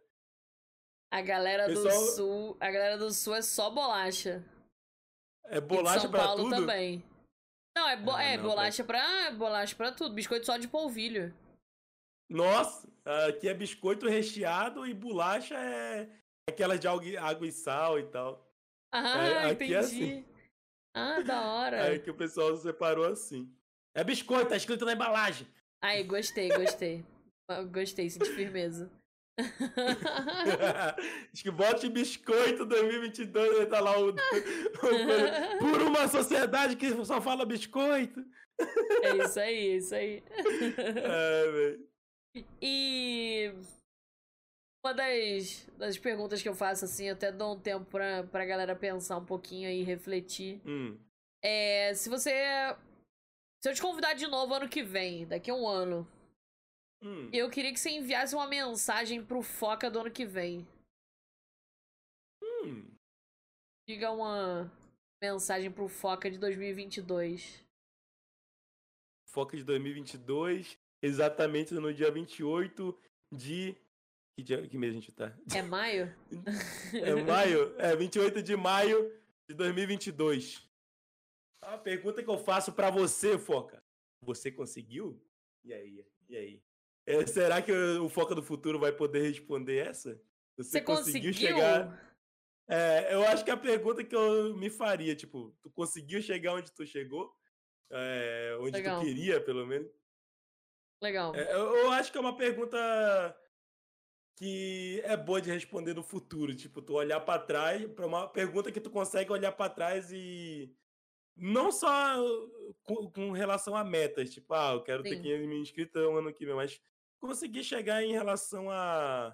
A galera Pessoal... do sul. A galera do sul é só bolacha. É bolacha São pra Paulo tudo? também. Não, é, bo ah, é não, bolacha, pra, bolacha pra tudo. Biscoito só de polvilho. Nossa, aqui é biscoito recheado e bolacha é aquelas de água e sal e tal. Ah, é, aqui entendi. É assim. Ah, da hora. É que o pessoal separou assim. É biscoito, tá escrito na embalagem. Aí, gostei, gostei. gostei, senti firmeza. Acho que bote biscoito 2022 tá lá o, o, por uma sociedade que só fala biscoito. É isso aí, é isso aí. É, velho. E uma das, das perguntas que eu faço, assim, até dou um tempo pra, pra galera pensar um pouquinho e refletir. Hum. É, se você. Se eu te convidar de novo ano que vem, daqui a um ano, Hum, Eu queria que você enviasse uma mensagem pro Foca do ano que vem. hum. Diga uma mensagem pro Foca de 2022. Foca de 2022, exatamente no dia 28 de. Que, dia, que mês a gente tá? É maio? É maio? É, 28 de maio de 2022. A pergunta que eu faço pra você, Foca. Você conseguiu? E aí? E aí? É, será que o Foca do Futuro vai poder responder essa? Você conseguiu? chegar. É, eu acho que a pergunta que eu me faria, tipo, tu conseguiu chegar onde tu chegou? É, onde Legal. tu queria, pelo menos? Legal. É, eu, eu acho que é uma pergunta que é boa de responder no futuro. Tipo, tu olhar pra trás, para uma pergunta que tu consegue olhar pra trás e. Não só com, com relação a metas, tipo, ah, eu quero ter Sim. 500 mil inscritos no ano que vem, mas conseguir chegar em relação a,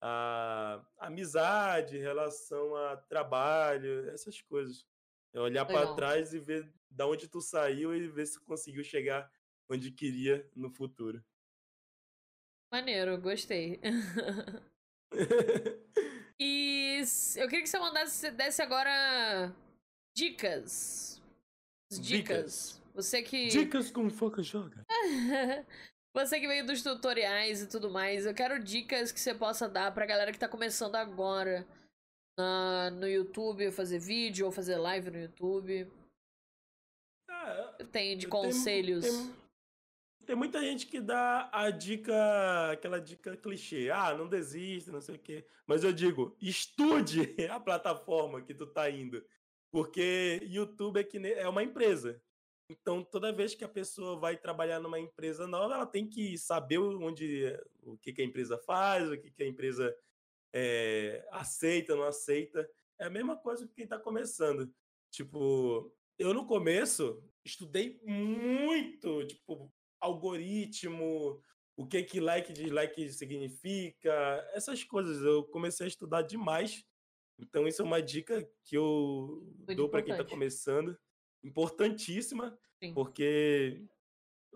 a amizade, em relação a trabalho, essas coisas. É olhar Legal. trás e ver da onde tu saiu e ver se conseguiu chegar onde queria no futuro. Maneiro, gostei. E eu queria que você mandasse, desse agora dicas. As Dicas. Dicas. Você que. Dicas como Foca joga. Você que veio dos tutoriais e tudo mais, eu quero dicas que você possa dar pra galera que tá começando agora na, no YouTube, fazer vídeo ou fazer live no YouTube. Ah, Tem de conselhos. Tem, tem muita gente que dá a dica, aquela dica clichê. Ah, não desista, não sei o quê. Mas eu digo, estude a plataforma que tu tá indo. Porque YouTube é, que é uma empresa. Então, toda vez que a pessoa vai trabalhar numa empresa nova, ela tem que saber onde, o que, que a empresa faz, o que, que a empresa é, aceita, não aceita. É a mesma coisa que quem está começando. Tipo, eu no começo estudei muito, tipo, algoritmo, o que que like e dislike significa, essas coisas. Eu comecei a estudar demais. Então, isso é uma dica que eu Muito dou para quem está começando. Importantíssima, Sim. porque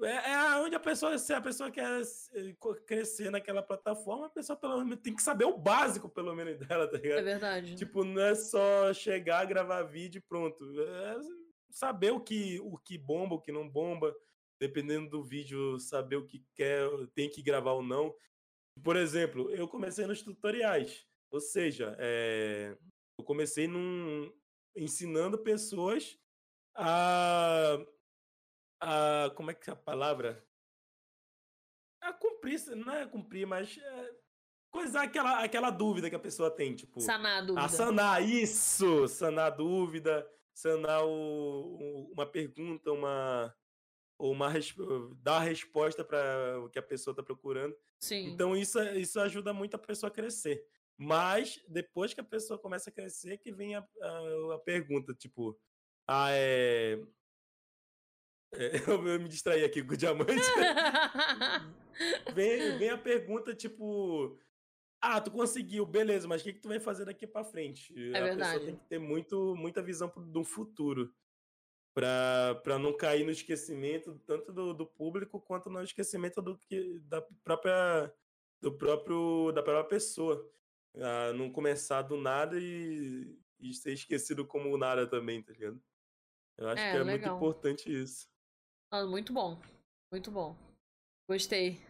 é, é onde a pessoa, se a pessoa quer eh, crescer naquela plataforma, a pessoa pelo menos tem que saber o básico, pelo menos, dela, tá É ligado? verdade. Tipo, não é só chegar, gravar vídeo e pronto. É saber o que, o que bomba, o que não bomba. Dependendo do vídeo, saber o que quer, tem que gravar ou não. Por exemplo, eu comecei nos tutoriais. Ou seja, é, eu comecei num, ensinando pessoas a, a. Como é que é a palavra? A cumprir, não é cumprir, mas. É, coisar aquela, aquela dúvida que a pessoa tem. Tipo, Sanar a dúvida. a sanar isso, sanar a dúvida, sanar o- o- uma pergunta, uma ou uma dar a resposta para o que a pessoa está procurando. Sim. Então isso isso ajuda muito a pessoa a crescer. Mas depois que a pessoa começa a crescer, que vem a, a, a pergunta, tipo, ah, é... é, eu, eu me distraí aqui com o diamante. vem, vem a pergunta, tipo, ah, tu conseguiu, beleza, mas o que, que tu vai fazer daqui pra frente? É a verdade. pessoa tem que ter muito, muita visão do futuro. Pra, pra não cair no esquecimento tanto do, do público quanto no esquecimento do que da própria do próprio da própria pessoa Ah, não começar do nada e, e ser esquecido como nada também tá ligado eu acho É, que é muito legal. importante isso Ah, muito bom. Muito bom. Gostei.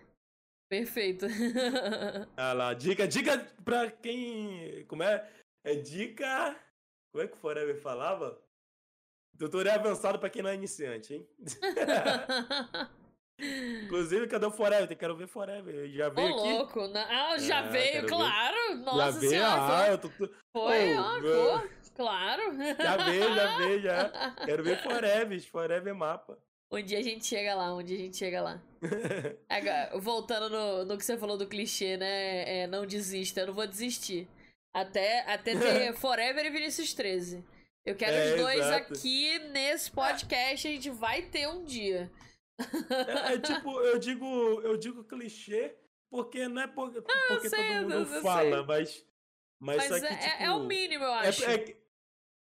Perfeito. Ah lá, dica, dica pra quem. Como é? É dica. Como é que o Forever falava? Tutorial avançado pra quem não é iniciante, hein? Inclusive, cadê o Forever? Quero ver Forever. Ele Já Ô, veio aqui. louco. né? Ah, já Ah, veio, quero ver. claro. Nossa já veio? senhora. Ah, eu tô, Foi, Ô, ó, pô, claro. Já veio, já veio, já. Quero ver Forever. Forever mapa. Um dia a gente chega lá, um dia a gente chega lá. Agora, voltando no, no que você falou do clichê, né? É, não desista, eu não vou desistir. Até, até ter Forever e Vinícius 13. Eu quero É, os dois exato. aqui nesse podcast, a gente vai ter um dia. É, é tipo, eu digo, eu digo clichê porque não é por- porque sei, todo mundo eu fala, sei. mas, mas, Mas só é, que, é- tipo, é o mínimo, eu É, acho. é,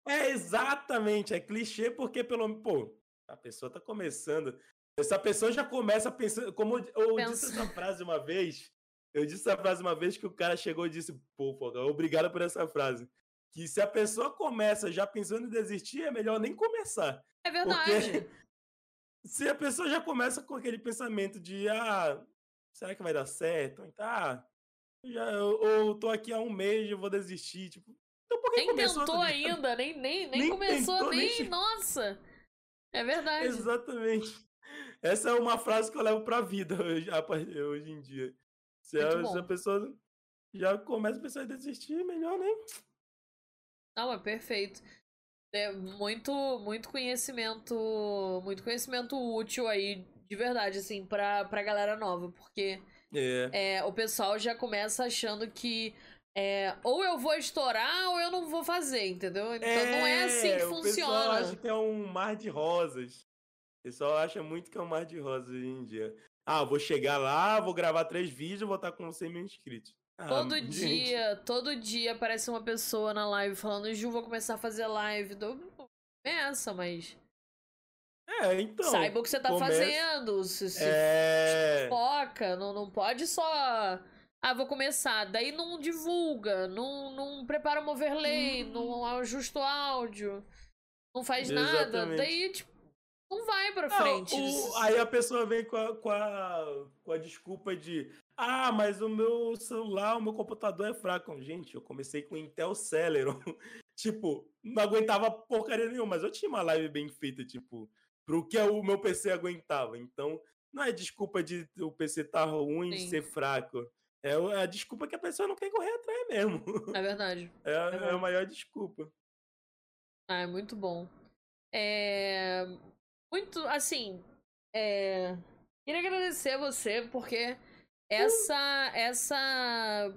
é exatamente, é clichê porque pelo pô, a pessoa tá começando, Essa pessoa já começa pensando. Como eu Pensa. disse essa frase uma vez. Eu disse essa frase uma vez que o cara chegou e disse, pô, obrigado por essa frase. Que se a pessoa começa já pensando em desistir, é melhor nem começar. É verdade. Porque se a pessoa já começa com aquele pensamento de, ah, será que vai dar certo? Então, ah, já, eu, eu tô aqui há um mês, eu vou desistir. Tipo, então por que Nem começou tentou ainda, nem, nem, nem, Nem começou, tentou, nem nem. Nossa! É verdade. Exatamente. Essa é uma frase que eu levo pra vida hoje, hoje em dia. Se a, se a pessoa já começa a pensar em desistir, melhor nem. Não, é perfeito. É muito, muito conhecimento, muito conhecimento útil aí, de verdade, assim, pra, pra galera nova, porque É. é, o pessoal já começa achando que é, ou eu vou estourar ou eu não vou fazer, entendeu? Então não é assim que o pessoal funciona. acha que é um mar de rosas. O pessoal acha muito que é um mar de rosas hoje em dia. Ah, vou chegar lá, vou gravar três vídeos, vou estar com 100 mil inscritos. Ah, Todo gente, dia, todo dia aparece uma pessoa na live falando, Ju, vou começar a fazer live. Começa, mas É, então. saiba o que você tá começa- fazendo. Se, se É. foca, não, não pode só. Ah, vou começar. Daí não divulga, não, não prepara um overlay, Hum. não ajusta o áudio, não faz nada. Exatamente. Daí, tipo, não vai pra Não, frente. o- aí a pessoa vem com a, com, a, com a desculpa de ah, mas o meu celular, o meu computador é fraco. Gente, eu comecei com Intel Celeron. tipo, não aguentava porcaria nenhuma, mas eu tinha uma live bem feita, tipo, pro que o meu PC aguentava. Então, não é desculpa de o PC tá ruim, Sim. ser fraco. É é a desculpa que a pessoa não quer correr atrás mesmo. É verdade. É, a- é Verdade. a maior desculpa. Ah, é muito bom. É. Muito, assim. É. Queria agradecer a você, porque essa. Essa.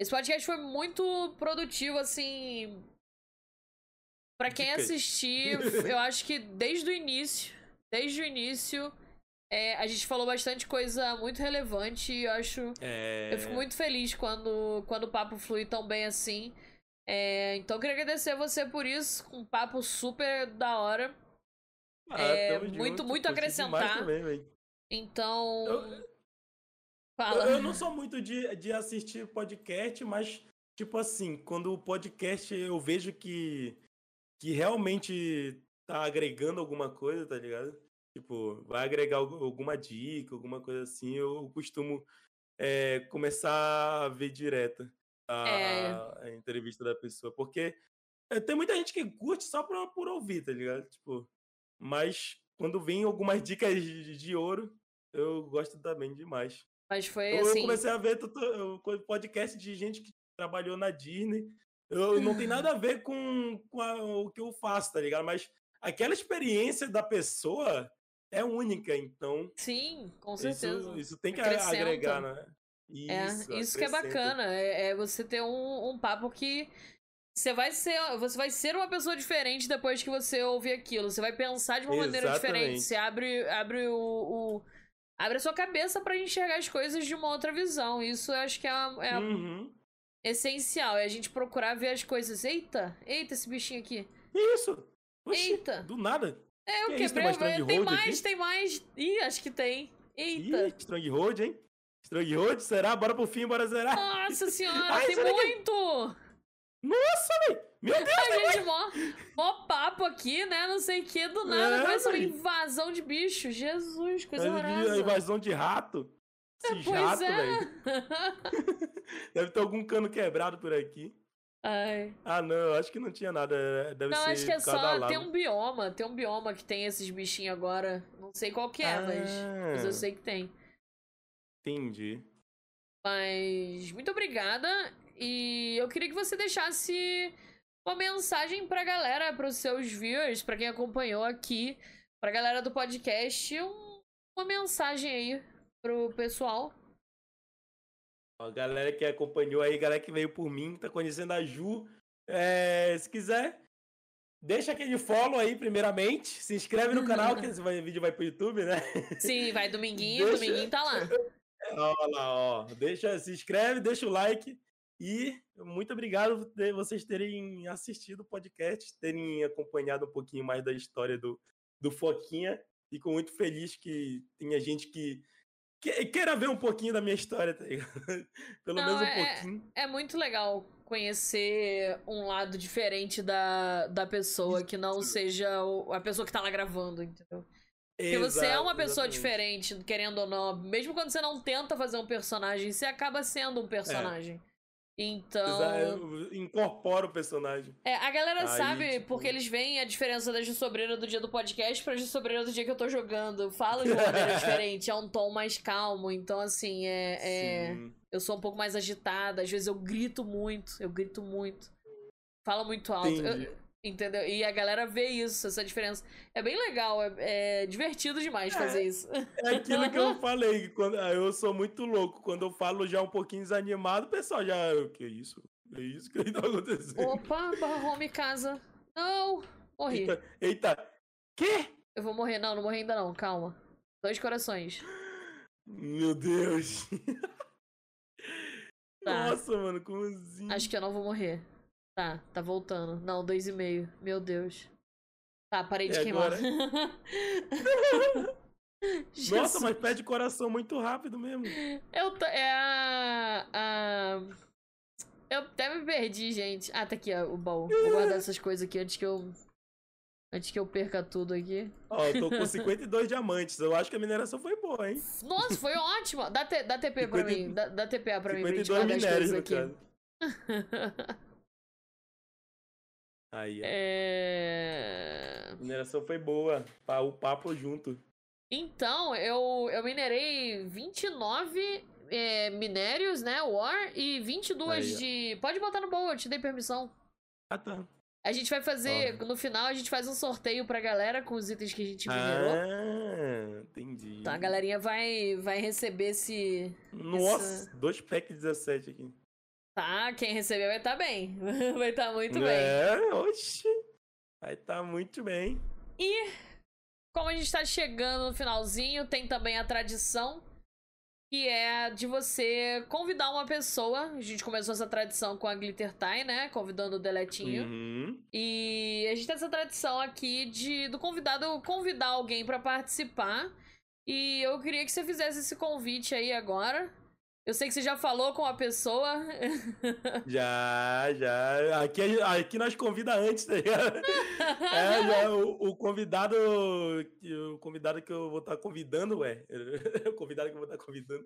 Esse podcast foi muito produtivo, assim. Pra quem assistir, eu acho que desde o início. Desde o início. É, a gente falou bastante coisa muito relevante e eu acho. É... Eu fico muito feliz quando, quando o papo flui tão bem assim. É, então eu queria agradecer a você por isso, um papo super da hora. Ah, é, muito- junto, muito acrescentar. também. Então. Eu- Fala. Eu, eu não sou muito de, de assistir podcast, mas, tipo assim, quando o podcast eu vejo que, que realmente tá agregando alguma coisa, tá ligado? Tipo, vai agregar algu- alguma dica, alguma coisa assim, eu costumo é, começar a ver direto a, É. a entrevista da pessoa. Porque é, tem muita gente que curte só por, por ouvir, tá ligado? Tipo, mas quando vem algumas dicas de, de ouro, eu gosto também demais. Mas foi Eu assim. comecei a ver eu- podcast de gente que trabalhou na Disney. Eu não tem nada a ver com, com a- o que eu faço, tá ligado? Mas aquela experiência da pessoa é única, então Sim, com certeza. isso, isso tem que Acrescenta. agregar, né? É, isso que é bacana. É, é você ter um, um papo que. Você vai, ser, você vai ser uma pessoa diferente depois que você ouvir aquilo. Você vai pensar de uma maneira diferente. Exatamente. Você abre, abre o, o- Abre a sua cabeça pra enxergar as coisas de uma outra visão. Isso eu acho que é, é Uhum. essencial. É a gente procurar ver as coisas. Eita, eita, esse bichinho aqui. Isso! Oxi, Eita. do nada. É, eu Que isso, quebrei. tem mais Tem, Stronghold mais, aqui? tem mais. Ih, acho que tem. Eita. Ih, Stronghold, hein? Stronghold, será? Bora pro fim, bora zerar. Nossa senhora, Ai, tem daqui. muito! Nossa, velho! Meu Deus! A gente mó, mó papo aqui, né? Não sei o que, do nada É, começa uma invasão de bicho. Jesus, coisa A horrorosa. invasão de rato. Esses Pois ratos, é. velho. Deve ter algum cano quebrado por aqui. Ai. Ah, não, eu acho que não tinha nada. é, Deve Não, ser acho que é só. Tem um bioma, tem um bioma que tem esses bichinhos agora. Não sei qual que é, mas, mas eu Ah. sei que tem. Entendi. Mas muito obrigada. E eu queria que você deixasse uma mensagem pra galera, pros seus viewers, pra quem acompanhou aqui, pra galera do podcast, um- uma mensagem aí pro pessoal. A galera que acompanhou aí, galera que veio por mim, tá conhecendo a Ju. é, se quiser, deixa aquele follow aí, primeiramente. Se inscreve no canal, que esse vai- vídeo vai pro YouTube, né? Sim, vai dominguinho, Deixa- dominguinho tá lá. Olha lá, ó. Deixa, se inscreve, deixa o like. E muito obrigado por vocês terem assistido o podcast, terem acompanhado um pouquinho mais da história do, do Foquinha. fico muito feliz que tenha gente que, que queira ver um pouquinho da minha história, tá ligado? Pelo Não, menos um é- pouquinho. É muito legal conhecer um lado diferente da, da pessoa, que não seja o- a pessoa que tá lá gravando, entendeu? Porque você é uma Exato, pessoa exatamente. diferente, querendo ou não. Mesmo quando você não tenta fazer um personagem, você acaba sendo um personagem. Então. Incorpora o personagem. É, a galera Aí, sabe tipo- porque eles veem a diferença da Sobreira do dia do podcast pra Sobreira do dia que eu tô jogando. Eu falo de uma maneira diferente, é um tom mais calmo. Então, assim, é, é- eu sou um pouco mais agitada. Às vezes eu grito muito, eu grito muito. Falo muito alto. Eu- entendeu? E a galera vê isso, essa diferença. É bem legal, é, é divertido demais É. fazer isso. É aquilo que eu falei, quando, ah, eu sou muito louco. Quando eu falo já um pouquinho desanimado, o pessoal já. O que isso? Que isso que tá acontecendo? Opa, barra home casa. Não, morri. Eita, eita. Quê? Eu vou morrer. Não, não morri ainda não, calma. Dois corações. Meu Deus. Tá. Nossa, mano, como assim? Acho que eu não vou morrer. Tá, tá voltando. Não, dois e meio. Meu Deus. Tá, parei de E queimar. Nossa, mas pede coração muito rápido mesmo. Eu tô. É a. a... Eu até me perdi, gente. Ah, tá aqui, ó, o baú. Vou guardar essas coisas aqui antes que eu. Antes que eu perca tudo aqui. Ó, eu tô com 52 diamantes. Eu acho que a mineração foi boa, hein? Nossa, foi ótimo! Dá, T- dá TP pra 50 mim. Dá, dá TPA pra mim pra gente 52 guardar as coisas aqui. Aí, ó. É. mineração foi boa. O papo junto. Então, eu, eu minerei 29 é, minérios, né? War, e 22 Aí, ó. de. Pode botar no baú, eu te dei permissão. Ah, tá. A gente vai fazer, no final, a gente faz um sorteio pra galera com os itens que a gente minerou. Ah, entendi. Então a galerinha vai, vai receber esse. Nossa, dois packs de 17 aqui. Tá, quem receber vai estar bem. Vai estar muito bem. É, oxi. Vai tá muito bem. E como a gente tá chegando no finalzinho, tem também a tradição que é de você convidar uma pessoa. A gente começou essa tradição com a Glitter Tie, né? Convidando o Deletinho. Uhum. E a gente tem essa tradição aqui de do convidado convidar alguém pra participar. E eu queria que você fizesse esse convite aí agora. Eu sei que você já falou com a pessoa. Já, já. Aqui, aqui nós convida antes, tá ligado? É, já, o, o convidado. que- O convidado que eu vou estar convidando, ué. O convidado que eu vou estar convidando.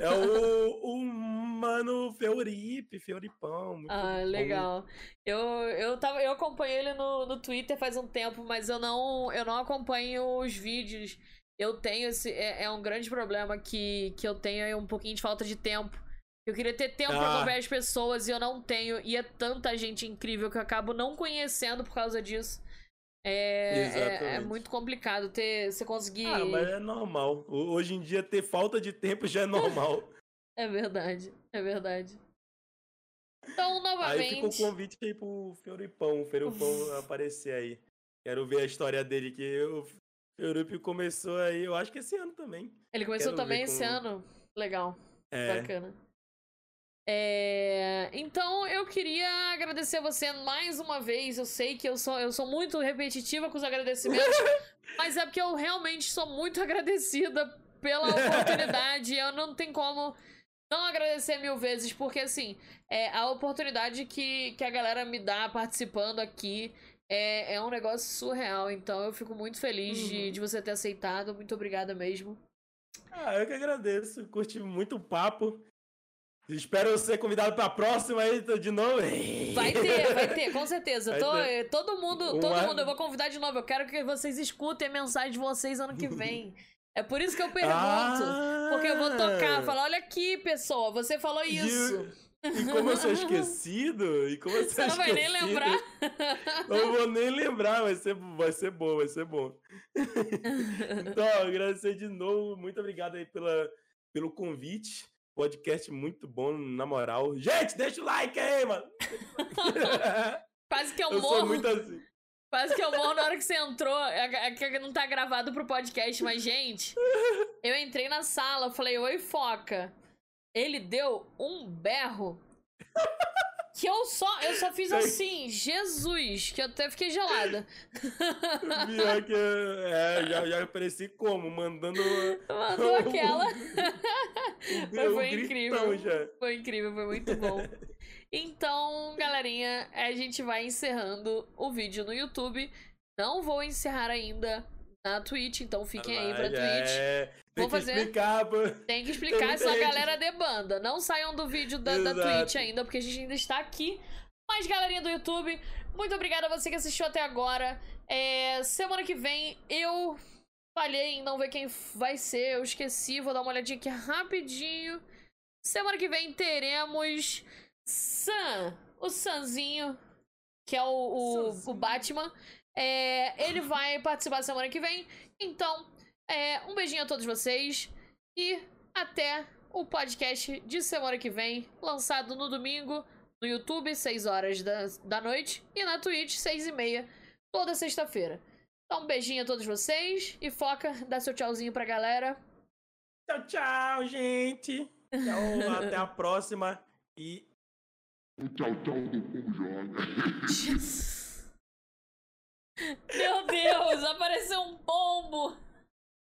É o, o Mano Feuripe, Feuripão. Ah, bom. legal. Eu, eu, tava, eu acompanho ele no, no Twitter faz um tempo, mas eu não, eu não acompanho os vídeos. Eu tenho esse. É, é um grande problema que, que eu tenho é um pouquinho de falta de tempo. Eu queria ter tempo pra Ah. acompanhar as pessoas e eu não tenho. E é tanta gente incrível que eu acabo não conhecendo por causa disso. É, é, é muito complicado ter você conseguir. Ah, mas é normal. Ho- Hoje em dia, ter falta de tempo já é normal. É verdade, é verdade. Então, Aí fica o novamente. convite aí pro Feuripão. O Feuripão aparecer aí. Quero ver a história dele, que o Feuripe começou aí, eu acho que esse ano também. Ele começou Quero também esse como- ano. Legal. É. Bacana. É, Então eu queria agradecer a você mais uma vez. Eu sei que eu sou, eu sou muito repetitiva com os agradecimentos, mas é porque eu realmente sou muito agradecida pela oportunidade. eu não tenho como não agradecer mil vezes, porque assim, é, a oportunidade que, que a galera me dá participando aqui é, é um negócio surreal. Então eu fico muito feliz de, Uhum. de você ter aceitado. Muito obrigada mesmo. Ah, eu que agradeço. Curti muito o papo. Espero ser convidado pra próxima aí de novo. Vai ter, vai ter, com certeza. Tô- ter. eh, todo mundo, todo mundo, eu vou convidar de novo. Eu quero que vocês escutem a mensagem de vocês ano que vem. É por isso que eu pergunto. Ah! Porque eu vou tocar, falar, olha aqui, pessoa, você falou isso. E como eu sou esquecido, e como eu sou Você não vai nem lembrar. Não vou nem lembrar, vai ser, vai ser bom, vai ser bom. então, agradecer de novo, muito obrigado aí pela, pelo convite. Podcast muito bom, na moral. Gente, deixa o like aí, mano. Quase que eu, Eu morro. sou muito assim. Quase que eu morro na hora que você entrou. É é que não tá gravado pro podcast, mas, gente, eu entrei na sala, falei, oi, foca. Ele deu um berro. Que eu só, eu só fiz assim, Jesus, que eu até fiquei gelada. Pior que é, já, já apareci como? Mandando. Mandou aquela. Mas foi incrível. Já. Foi incrível, foi muito bom. Então, galerinha, a gente vai encerrando o vídeo no YouTube. Não vou encerrar ainda na Twitch, então fiquem aí pra Twitch. É, tem Vou que fazer- explicar, pô. Tem que explicar, muita senão a galera debanda. Não saiam do vídeo da, da. Twitch ainda, porque a gente ainda está aqui. Mas, galerinha do YouTube, muito obrigada a você que assistiu até agora. É, semana que vem eu falhei em não ver quem vai ser, eu esqueci, vou dar uma olhadinha aqui rapidinho. Semana que vem teremos Sam, o Sanzinho, que é o, o, o Batman. É, ele vai participar semana que vem. Então, é, um beijinho a todos vocês e até o podcast de semana que vem, lançado no domingo no YouTube, 6 horas da, da noite, e na Twitch, 6 e meia, toda sexta-feira. Então, um beijinho a todos vocês e foca, dá seu tchauzinho pra galera. Tchau, tchau, gente. Tchau, até a próxima. E O tchau tchau do Pombo Joga. Meu Deus, apareceu um pombo!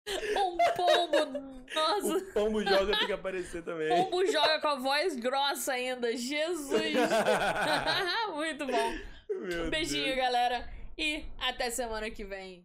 Um pombo! Nossa! o pombo joga tem que aparecer também. Pombo joga com a voz grossa ainda. Jesus! Muito bom. Meu Um beijinho, Deus. galera. E até semana que vem.